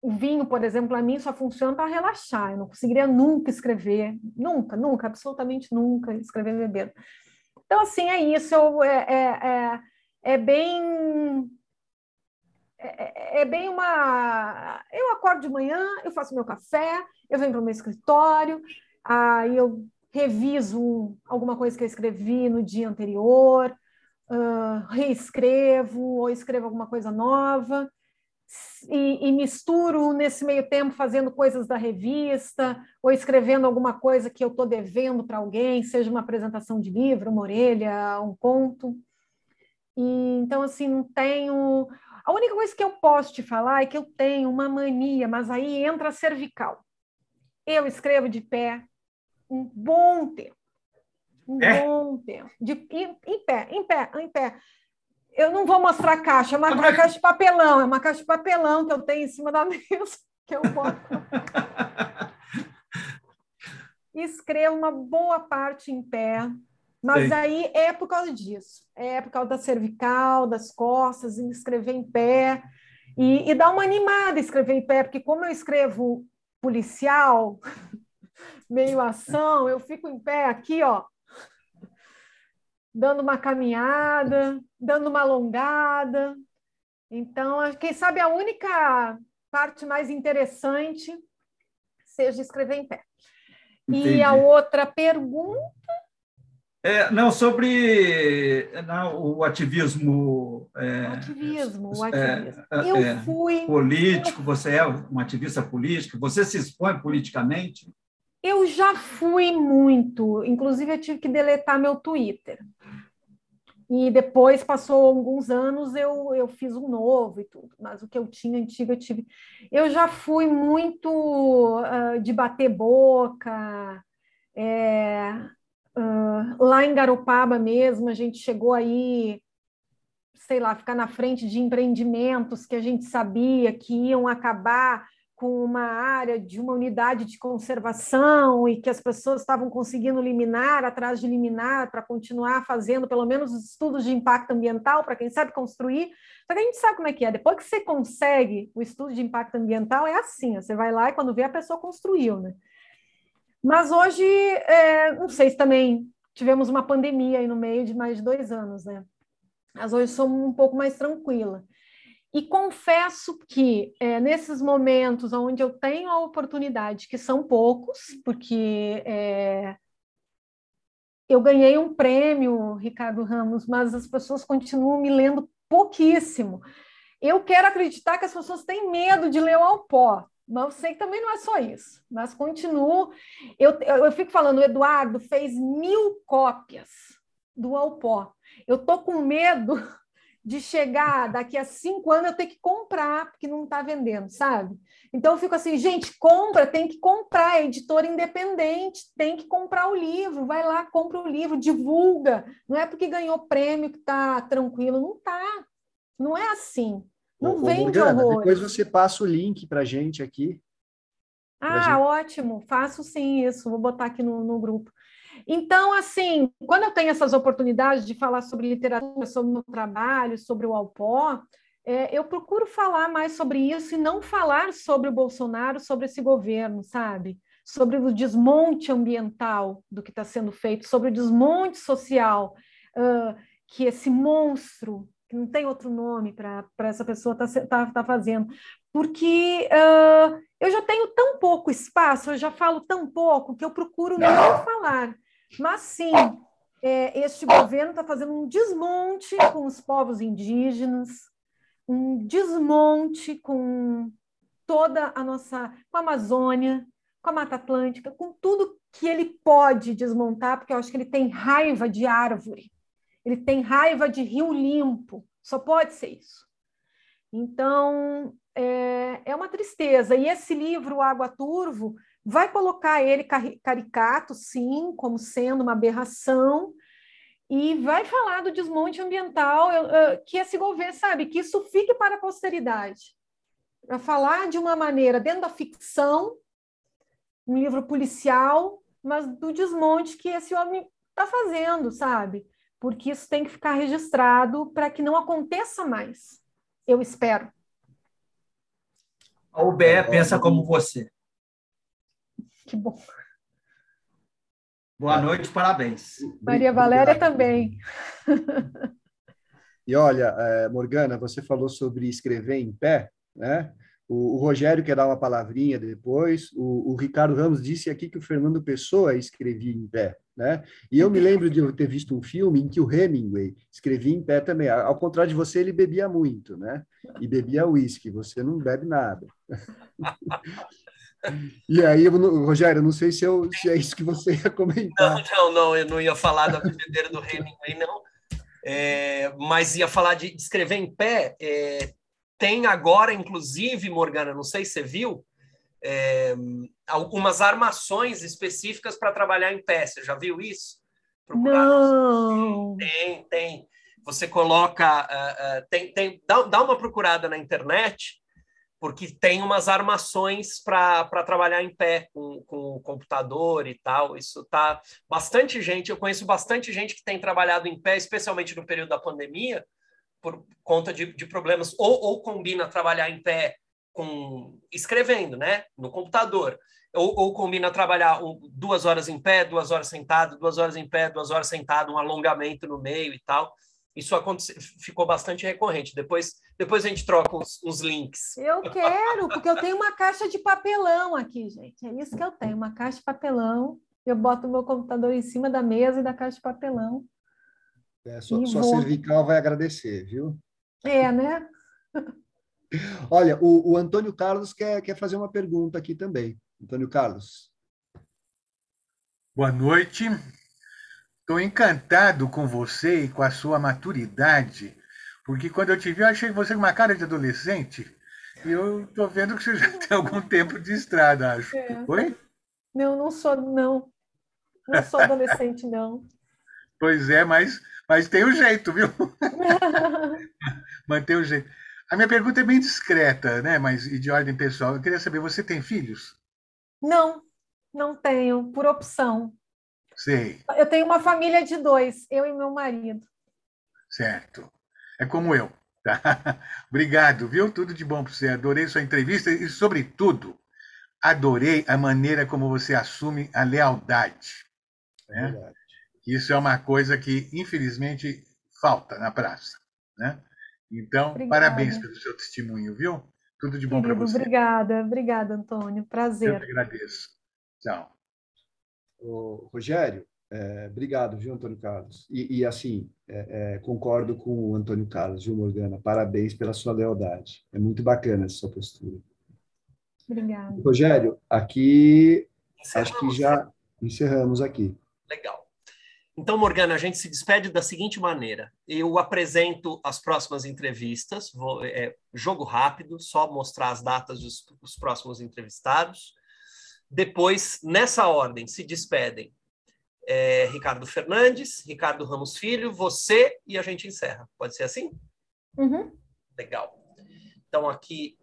o vinho, por exemplo, a mim só funciona para relaxar. Eu não conseguiria nunca escrever, nunca, nunca, absolutamente nunca escrever bebendo. Então, assim, é isso. Eu, é, é, é, é bem é, é, é, bem uma. Eu acordo de manhã, eu faço meu café, eu venho para o meu escritório, aí eu reviso alguma coisa que eu escrevi no dia anterior, uh, reescrevo ou escrevo alguma coisa nova. E, e, misturo nesse meio tempo fazendo coisas da revista ou escrevendo alguma coisa que eu estou devendo para alguém, seja uma apresentação de livro, uma orelha, um conto. E, então, assim, não tenho. A única coisa que eu posso te falar é que eu tenho uma mania, mas aí entra a cervical. Eu escrevo de pé um bom tempo. Um é? bom tempo. De, em, em pé, em pé, em pé. Eu não vou mostrar a caixa, é uma, uma caixa de papelão, é uma caixa de papelão que eu tenho em cima da mesa, que eu boto. Escrevo uma boa parte em pé, mas Sim. aí é por causa disso. É por causa da cervical, das costas, escrever em pé. E, e dá uma animada escrever em pé, porque como eu escrevo policial, meio ação, eu fico em pé aqui, ó, dando uma caminhada, dando uma alongada. Então, quem sabe a única parte mais interessante seja escrever em pé. Entendi. E a outra pergunta. É, não, sobre não, o ativismo. É, o ativismo, o é, ativismo. É, eu é, fui. Político, você é um ativista político, você se expõe politicamente? Eu já fui muito, inclusive eu tive que deletar meu Twitter. E depois, passou alguns anos, eu, eu fiz um novo e tudo, mas o que eu tinha antigo eu tive. Eu já fui muito uh, de bater boca, é, uh, lá em Garopaba mesmo, a gente chegou aí, sei lá, ficar na frente de empreendimentos que a gente sabia que iam acabar com uma área de uma unidade de conservação e que as pessoas estavam conseguindo liminar atrás de liminar para continuar fazendo pelo menos os estudos de impacto ambiental para quem sabe construir. Só que a gente sabe como é que é. Depois que você consegue o estudo de impacto ambiental, é assim: você vai lá e quando vê a pessoa construiu, né? Mas hoje, é, não sei se também tivemos uma pandemia aí no meio de mais de dois anos, né? Mas hoje sou um pouco mais tranquila. E confesso que é, nesses momentos onde eu tenho a oportunidade, que são poucos, porque é, eu ganhei um prêmio, Ricardo Ramos, mas as pessoas continuam me lendo pouquíssimo. Eu quero acreditar que as pessoas têm medo de ler o Alpó, mas eu sei que também não é só isso. Mas continuo. Eu, eu, eu fico falando, o Eduardo fez mil cópias do Alpó. Eu tô com medo de chegar daqui a cinco anos eu ter que comprar, porque não está vendendo, sabe? Então eu fico assim, gente, compra, tem que comprar, é editora independente, tem que comprar o livro, vai lá, compra o livro, divulga. Não é porque ganhou prêmio que está tranquilo, não está. Não é assim. Não Ô, vende Morgana, horrores. Depois você passa o link para gente aqui. Ah, gente... ótimo, faço sim isso, vou botar aqui no, no grupo. Então, assim, quando eu tenho essas oportunidades de falar sobre literatura, sobre o meu trabalho, sobre o Alpó, é, eu procuro falar mais sobre isso e não falar sobre o Bolsonaro, sobre esse governo, sabe? Sobre o desmonte ambiental do que está sendo feito, sobre o desmonte social, uh, que esse monstro, que não tem outro nome para essa pessoa estar tá, tá, fazendo, porque uh, eu já tenho tão pouco espaço, eu já falo tão pouco, que eu procuro não falar. Mas sim, é, este governo está fazendo um desmonte com os povos indígenas, um desmonte com toda a nossa, com a Amazônia, com a Mata Atlântica, com tudo que ele pode desmontar, porque eu acho que ele tem raiva de árvore, ele tem raiva de rio limpo, só pode ser isso. Então, é, é uma tristeza. E esse livro, Água Turvo, vai colocar ele caricato, sim, como sendo uma aberração, e vai falar do desmonte ambiental, que esse governo, sabe, que isso fique para a posteridade. Para falar de uma maneira, dentro da ficção, um livro policial, mas do desmonte que esse homem está fazendo, sabe? Porque isso tem que ficar registrado para que não aconteça mais. Eu espero. A UBE pensa como você. Que bom. Boa noite, parabéns. Maria Valéria também. E olha, é, Morgana, você falou sobre escrever em pé, né? O, o, Rogério quer dar uma palavrinha depois. O, o, Ricardo Ramos disse aqui que o Fernando Pessoa escrevia em pé, né? E eu me lembro de eu ter visto um filme em que o Hemingway escrevia em pé também. Ao contrário de você, ele bebia muito, né? E bebia uísque. Você não bebe nada. E aí, Rogério, não sei se, eu, se, é isso que você ia comentar. Não, não, não, eu não ia falar da bebedeira do Hemingway, não. É, mas ia falar de, escrever em pé. É, tem agora, inclusive, Morgana, não sei se você viu, é, algumas armações específicas para trabalhar em pé. Você já viu isso? Procurar não. Tem, tem. Você coloca, uh, uh, tem, tem, dá, dá uma procurada na internet porque tem umas armações para trabalhar em pé com, com o computador e tal. Isso tá bastante gente. Eu conheço bastante gente que tem trabalhado em pé, especialmente no período da pandemia, por conta de, de problemas, ou, ou combina trabalhar em pé com escrevendo, né, no computador, ou, ou combina trabalhar duas horas em pé, duas horas sentado, duas horas em pé, duas horas sentado, um alongamento no meio e tal. Isso aconteceu, ficou bastante recorrente. Depois, depois a gente troca uns, uns, links. Eu quero, porque eu tenho uma caixa de papelão aqui, gente. É isso que eu tenho, uma caixa de papelão. Eu boto o meu computador em cima da mesa e da caixa de papelão. É, sua, sua cervical vai agradecer, viu? É, né? Olha, o, o Antônio Carlos quer, quer fazer uma pergunta aqui também. Antônio Carlos. Boa noite. Estou encantado com você e com a sua maturidade, porque quando eu te vi, eu achei você com uma cara de adolescente. E eu estou vendo que você já tem algum tempo de estrada, acho. É. Oi? Não, não sou, não. Não sou adolescente, não. Pois é, mas, mas tem o um jeito, viu? Mantém o jeito. A minha pergunta é bem discreta, né? Mas e de ordem pessoal. Eu queria saber, você tem filhos? Não, não tenho, por opção. Sei. Eu tenho uma família de dois, eu e meu marido. Certo. É como eu. Tá? Obrigado, viu? Tudo de bom para você. Adorei sua entrevista e, sobretudo, adorei a maneira como você assume a lealdade. Né? Isso é uma coisa que, infelizmente, falta na praça. Né? Então, obrigada. parabéns pelo seu testemunho, viu? Tudo de bom para você. Obrigada, obrigada, Antônio. Prazer. Eu que agradeço. Tchau. Ô, Rogério, é, obrigado, viu, Antônio Carlos? E, e assim, é, é, concordo com o Antônio Carlos, viu, Morgana? Parabéns pela sua lealdade. É muito bacana essa sua postura. Obrigado. Rogério, aqui encerramos. acho que já encerramos aqui. Legal. Então, Morgana, a gente se despede da seguinte maneira: eu apresento as próximas entrevistas, vou, é, jogo rápido, só mostrar as datas dos, dos próximos entrevistados. Depois, nessa ordem, se despedem é, Ricardo Fernandes, Ricardo Ramos Filho, você e a gente encerra. Pode ser assim? Uhum. Legal. Então, aqui,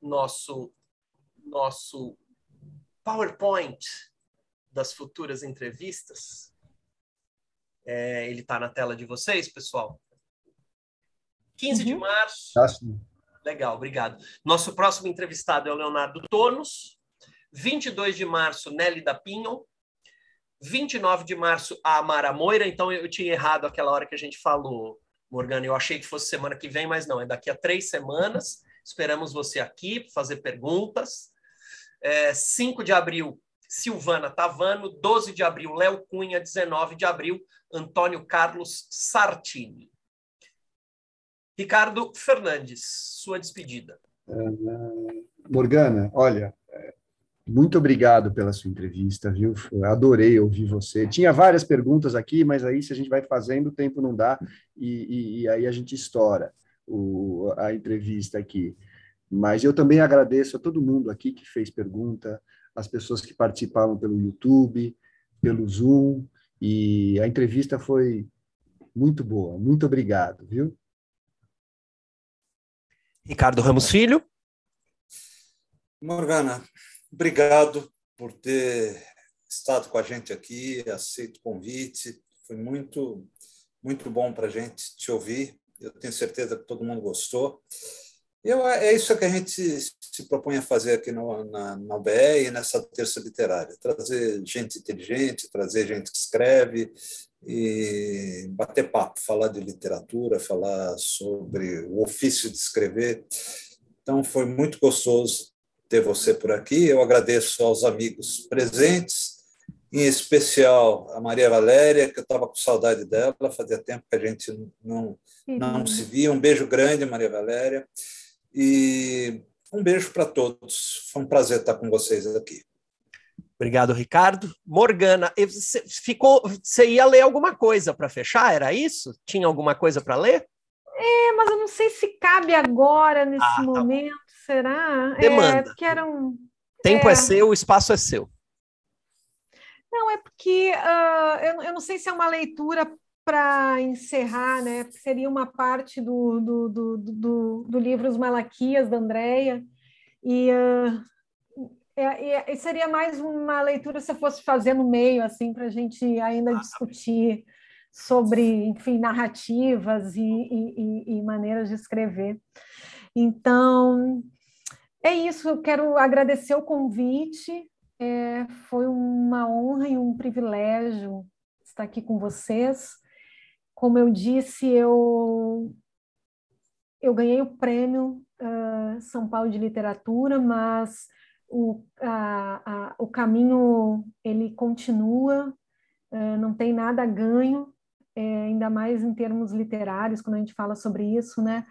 nosso, nosso PowerPoint das futuras entrevistas. É, ele está na tela de vocês, pessoal. 15 uhum. de março. Legal, obrigado. Nosso próximo entrevistado é o Leonardo Tonos. 22 de março, Nelly da Pinhon. 29 de março, a Amara Moira. Então, eu tinha errado aquela hora que a gente falou, Morgana. Eu achei que fosse semana que vem, mas não, é daqui a três semanas. Esperamos você aqui fazer perguntas. É, 5 de abril, Silvana Tavano. 12 de abril, Léo Cunha. 19 de abril, Antônio Carlos Sartini. Ricardo Fernandes, sua despedida. Uh, Morgana, olha, muito obrigado pela sua entrevista, viu? Adorei ouvir você. Tinha várias perguntas aqui, mas aí se a gente vai fazendo, o tempo não dá e, e, e aí a gente estoura o, a entrevista aqui. Mas eu também agradeço a todo mundo aqui que fez pergunta, as pessoas que participaram pelo YouTube, pelo Zoom, e a entrevista foi muito boa. Muito obrigado, viu? Ricardo Ramos Filho. Morgana, Obrigado por ter estado com a gente aqui, aceito o convite. Foi muito, muito bom para a gente te ouvir. Eu tenho certeza que todo mundo gostou. Eu, é isso que a gente se propõe a fazer aqui no, na, na UBE e nessa terça literária: trazer gente inteligente, trazer gente que escreve e bater papo, falar de literatura, falar sobre o ofício de escrever. Então, foi muito gostoso ter você por aqui. Eu agradeço aos amigos presentes, em especial a Maria Valéria, que eu estava com saudade dela, fazia tempo que a gente não, não se via. Um beijo grande, Maria Valéria. E um beijo para todos. Foi um prazer estar com vocês aqui. Obrigado, Ricardo. Morgana, você ficou, você ia ler alguma coisa para fechar? Era isso? Tinha alguma coisa para ler? É, mas eu não sei se cabe agora nesse ah, tá momento, bom. Será? É, Demanda. É, porque era um, Tempo é... é seu, o espaço é seu. Não, é porque uh, eu, eu não sei se é uma leitura para encerrar, né? Seria uma parte do, do, do, do, do livro Os Malaquias, da Andrea, e, uh, é, e, seria mais uma leitura se eu fosse fazer no meio, assim, para a gente ainda ah, discutir sobre, enfim, narrativas e, e, e maneiras de escrever. Então, é isso, eu quero agradecer o convite, é, foi uma honra e um privilégio estar aqui com vocês. Como eu disse, eu, eu ganhei o prêmio uh, São Paulo de Literatura, mas o, a, a, o caminho ele continua, uh, não tem nada ganho, é, ainda mais em termos literários, quando a gente fala sobre isso, né?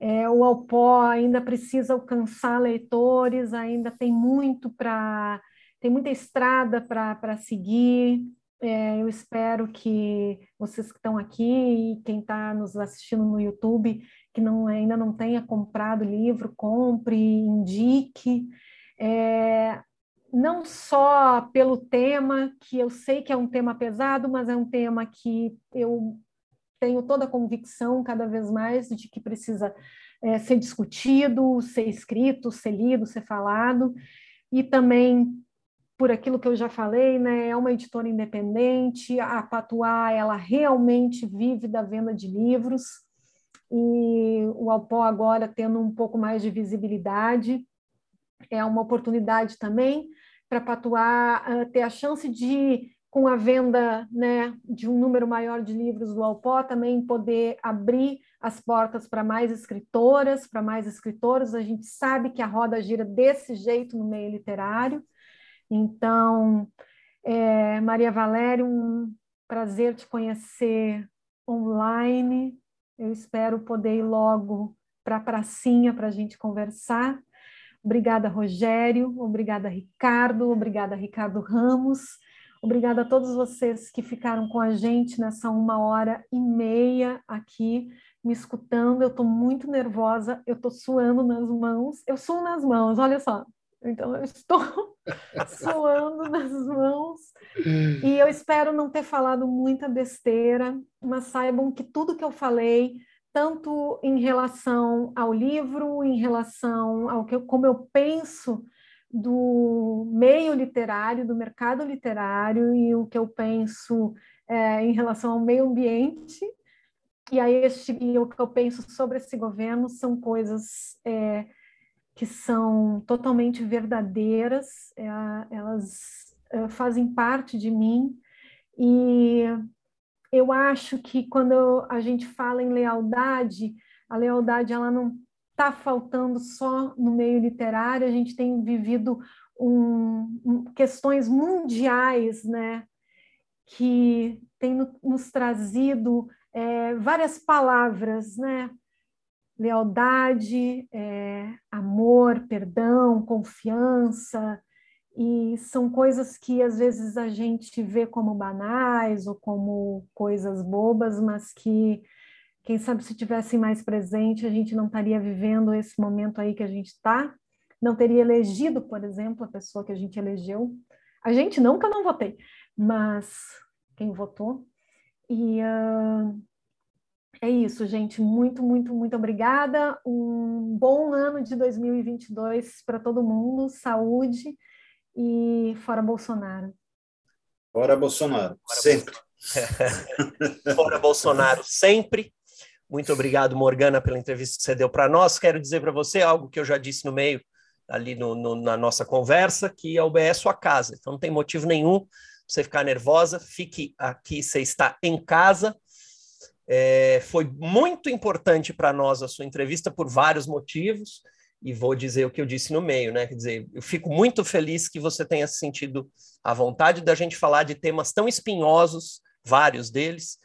É, o Alpó ainda precisa alcançar leitores, ainda tem muito para tem muita estrada para seguir. É, eu espero que vocês que estão aqui e quem está nos assistindo no YouTube, que não, ainda não tenha comprado o livro, compre, indique. É, não só pelo tema, que eu sei que é um tema pesado, mas é um tema que eu tenho toda a convicção, cada vez mais, de que precisa é, ser discutido, ser escrito, ser lido, ser falado, e também por aquilo que eu já falei, né, é uma editora independente, a Patuá, ela realmente vive da venda de livros, e o Alpó agora tendo um pouco mais de visibilidade, é uma oportunidade também para Patuá uh, ter a chance de, com a venda né, de um número maior de livros do Alpó, também poder abrir as portas para mais escritoras, para mais escritores. A gente sabe que a roda gira desse jeito no meio literário. Então, é, Maria Valéria, um prazer te conhecer online. Eu espero poder ir logo para a pracinha para a gente conversar. Obrigada, Rogério. Obrigada, Ricardo. Obrigada, Ricardo Ramos. Obrigada a todos vocês que ficaram com a gente nessa uma hora e meia aqui me escutando. Eu estou muito nervosa, eu estou suando nas mãos. Eu suo nas mãos, olha só. Então, eu estou suando nas mãos. E eu espero não ter falado muita besteira, mas saibam que tudo que eu falei tanto em relação ao livro, em relação ao que como eu penso do meio literário, do mercado literário e o que eu penso é, em relação ao meio ambiente. E aí este, e o que eu penso sobre esse governo são coisas é, que são totalmente verdadeiras, é, elas é, fazem parte de mim e eu acho que quando a gente fala em lealdade, a lealdade ela não está faltando só no meio literário, a gente tem vivido um, um, questões mundiais, né, que tem no, nos trazido é, várias palavras, né, lealdade, é, amor, perdão, confiança, e são coisas que às vezes a gente vê como banais ou como coisas bobas, mas que quem sabe se tivessem mais presente a gente não estaria vivendo esse momento aí que a gente está, não teria elegido, por exemplo, a pessoa que a gente elegeu. A gente não, que eu não votei, mas quem votou. E uh, é isso, gente. Muito, muito, muito obrigada. Um bom ano de 2022 para todo mundo. Saúde e fora Bolsonaro. Fora Bolsonaro, fora sempre. Bolsonaro. fora Bolsonaro, sempre. Muito obrigado, Morgana, pela entrevista que você deu para nós. Quero dizer para você algo que eu já disse no meio, ali no, no, na nossa conversa, que a UBS é sua casa. Então não tem motivo nenhum você ficar nervosa. Fique aqui, você está em casa. É, foi muito importante para nós a sua entrevista por vários motivos. e vou dizer o que eu disse no meio, né? Quer dizer, eu fico muito feliz que você tenha sentido a vontade da gente falar de temas tão espinhosos, vários deles,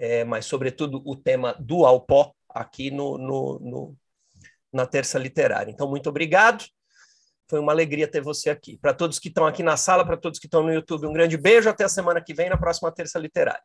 é, mas sobretudo o tema do Alpó aqui no, no, no, na Terça Literária. Então, muito obrigado. Foi uma alegria ter você aqui. Para todos que estão aqui na sala, para todos que estão no YouTube, um grande beijo. Até a semana que vem, na próxima Terça Literária.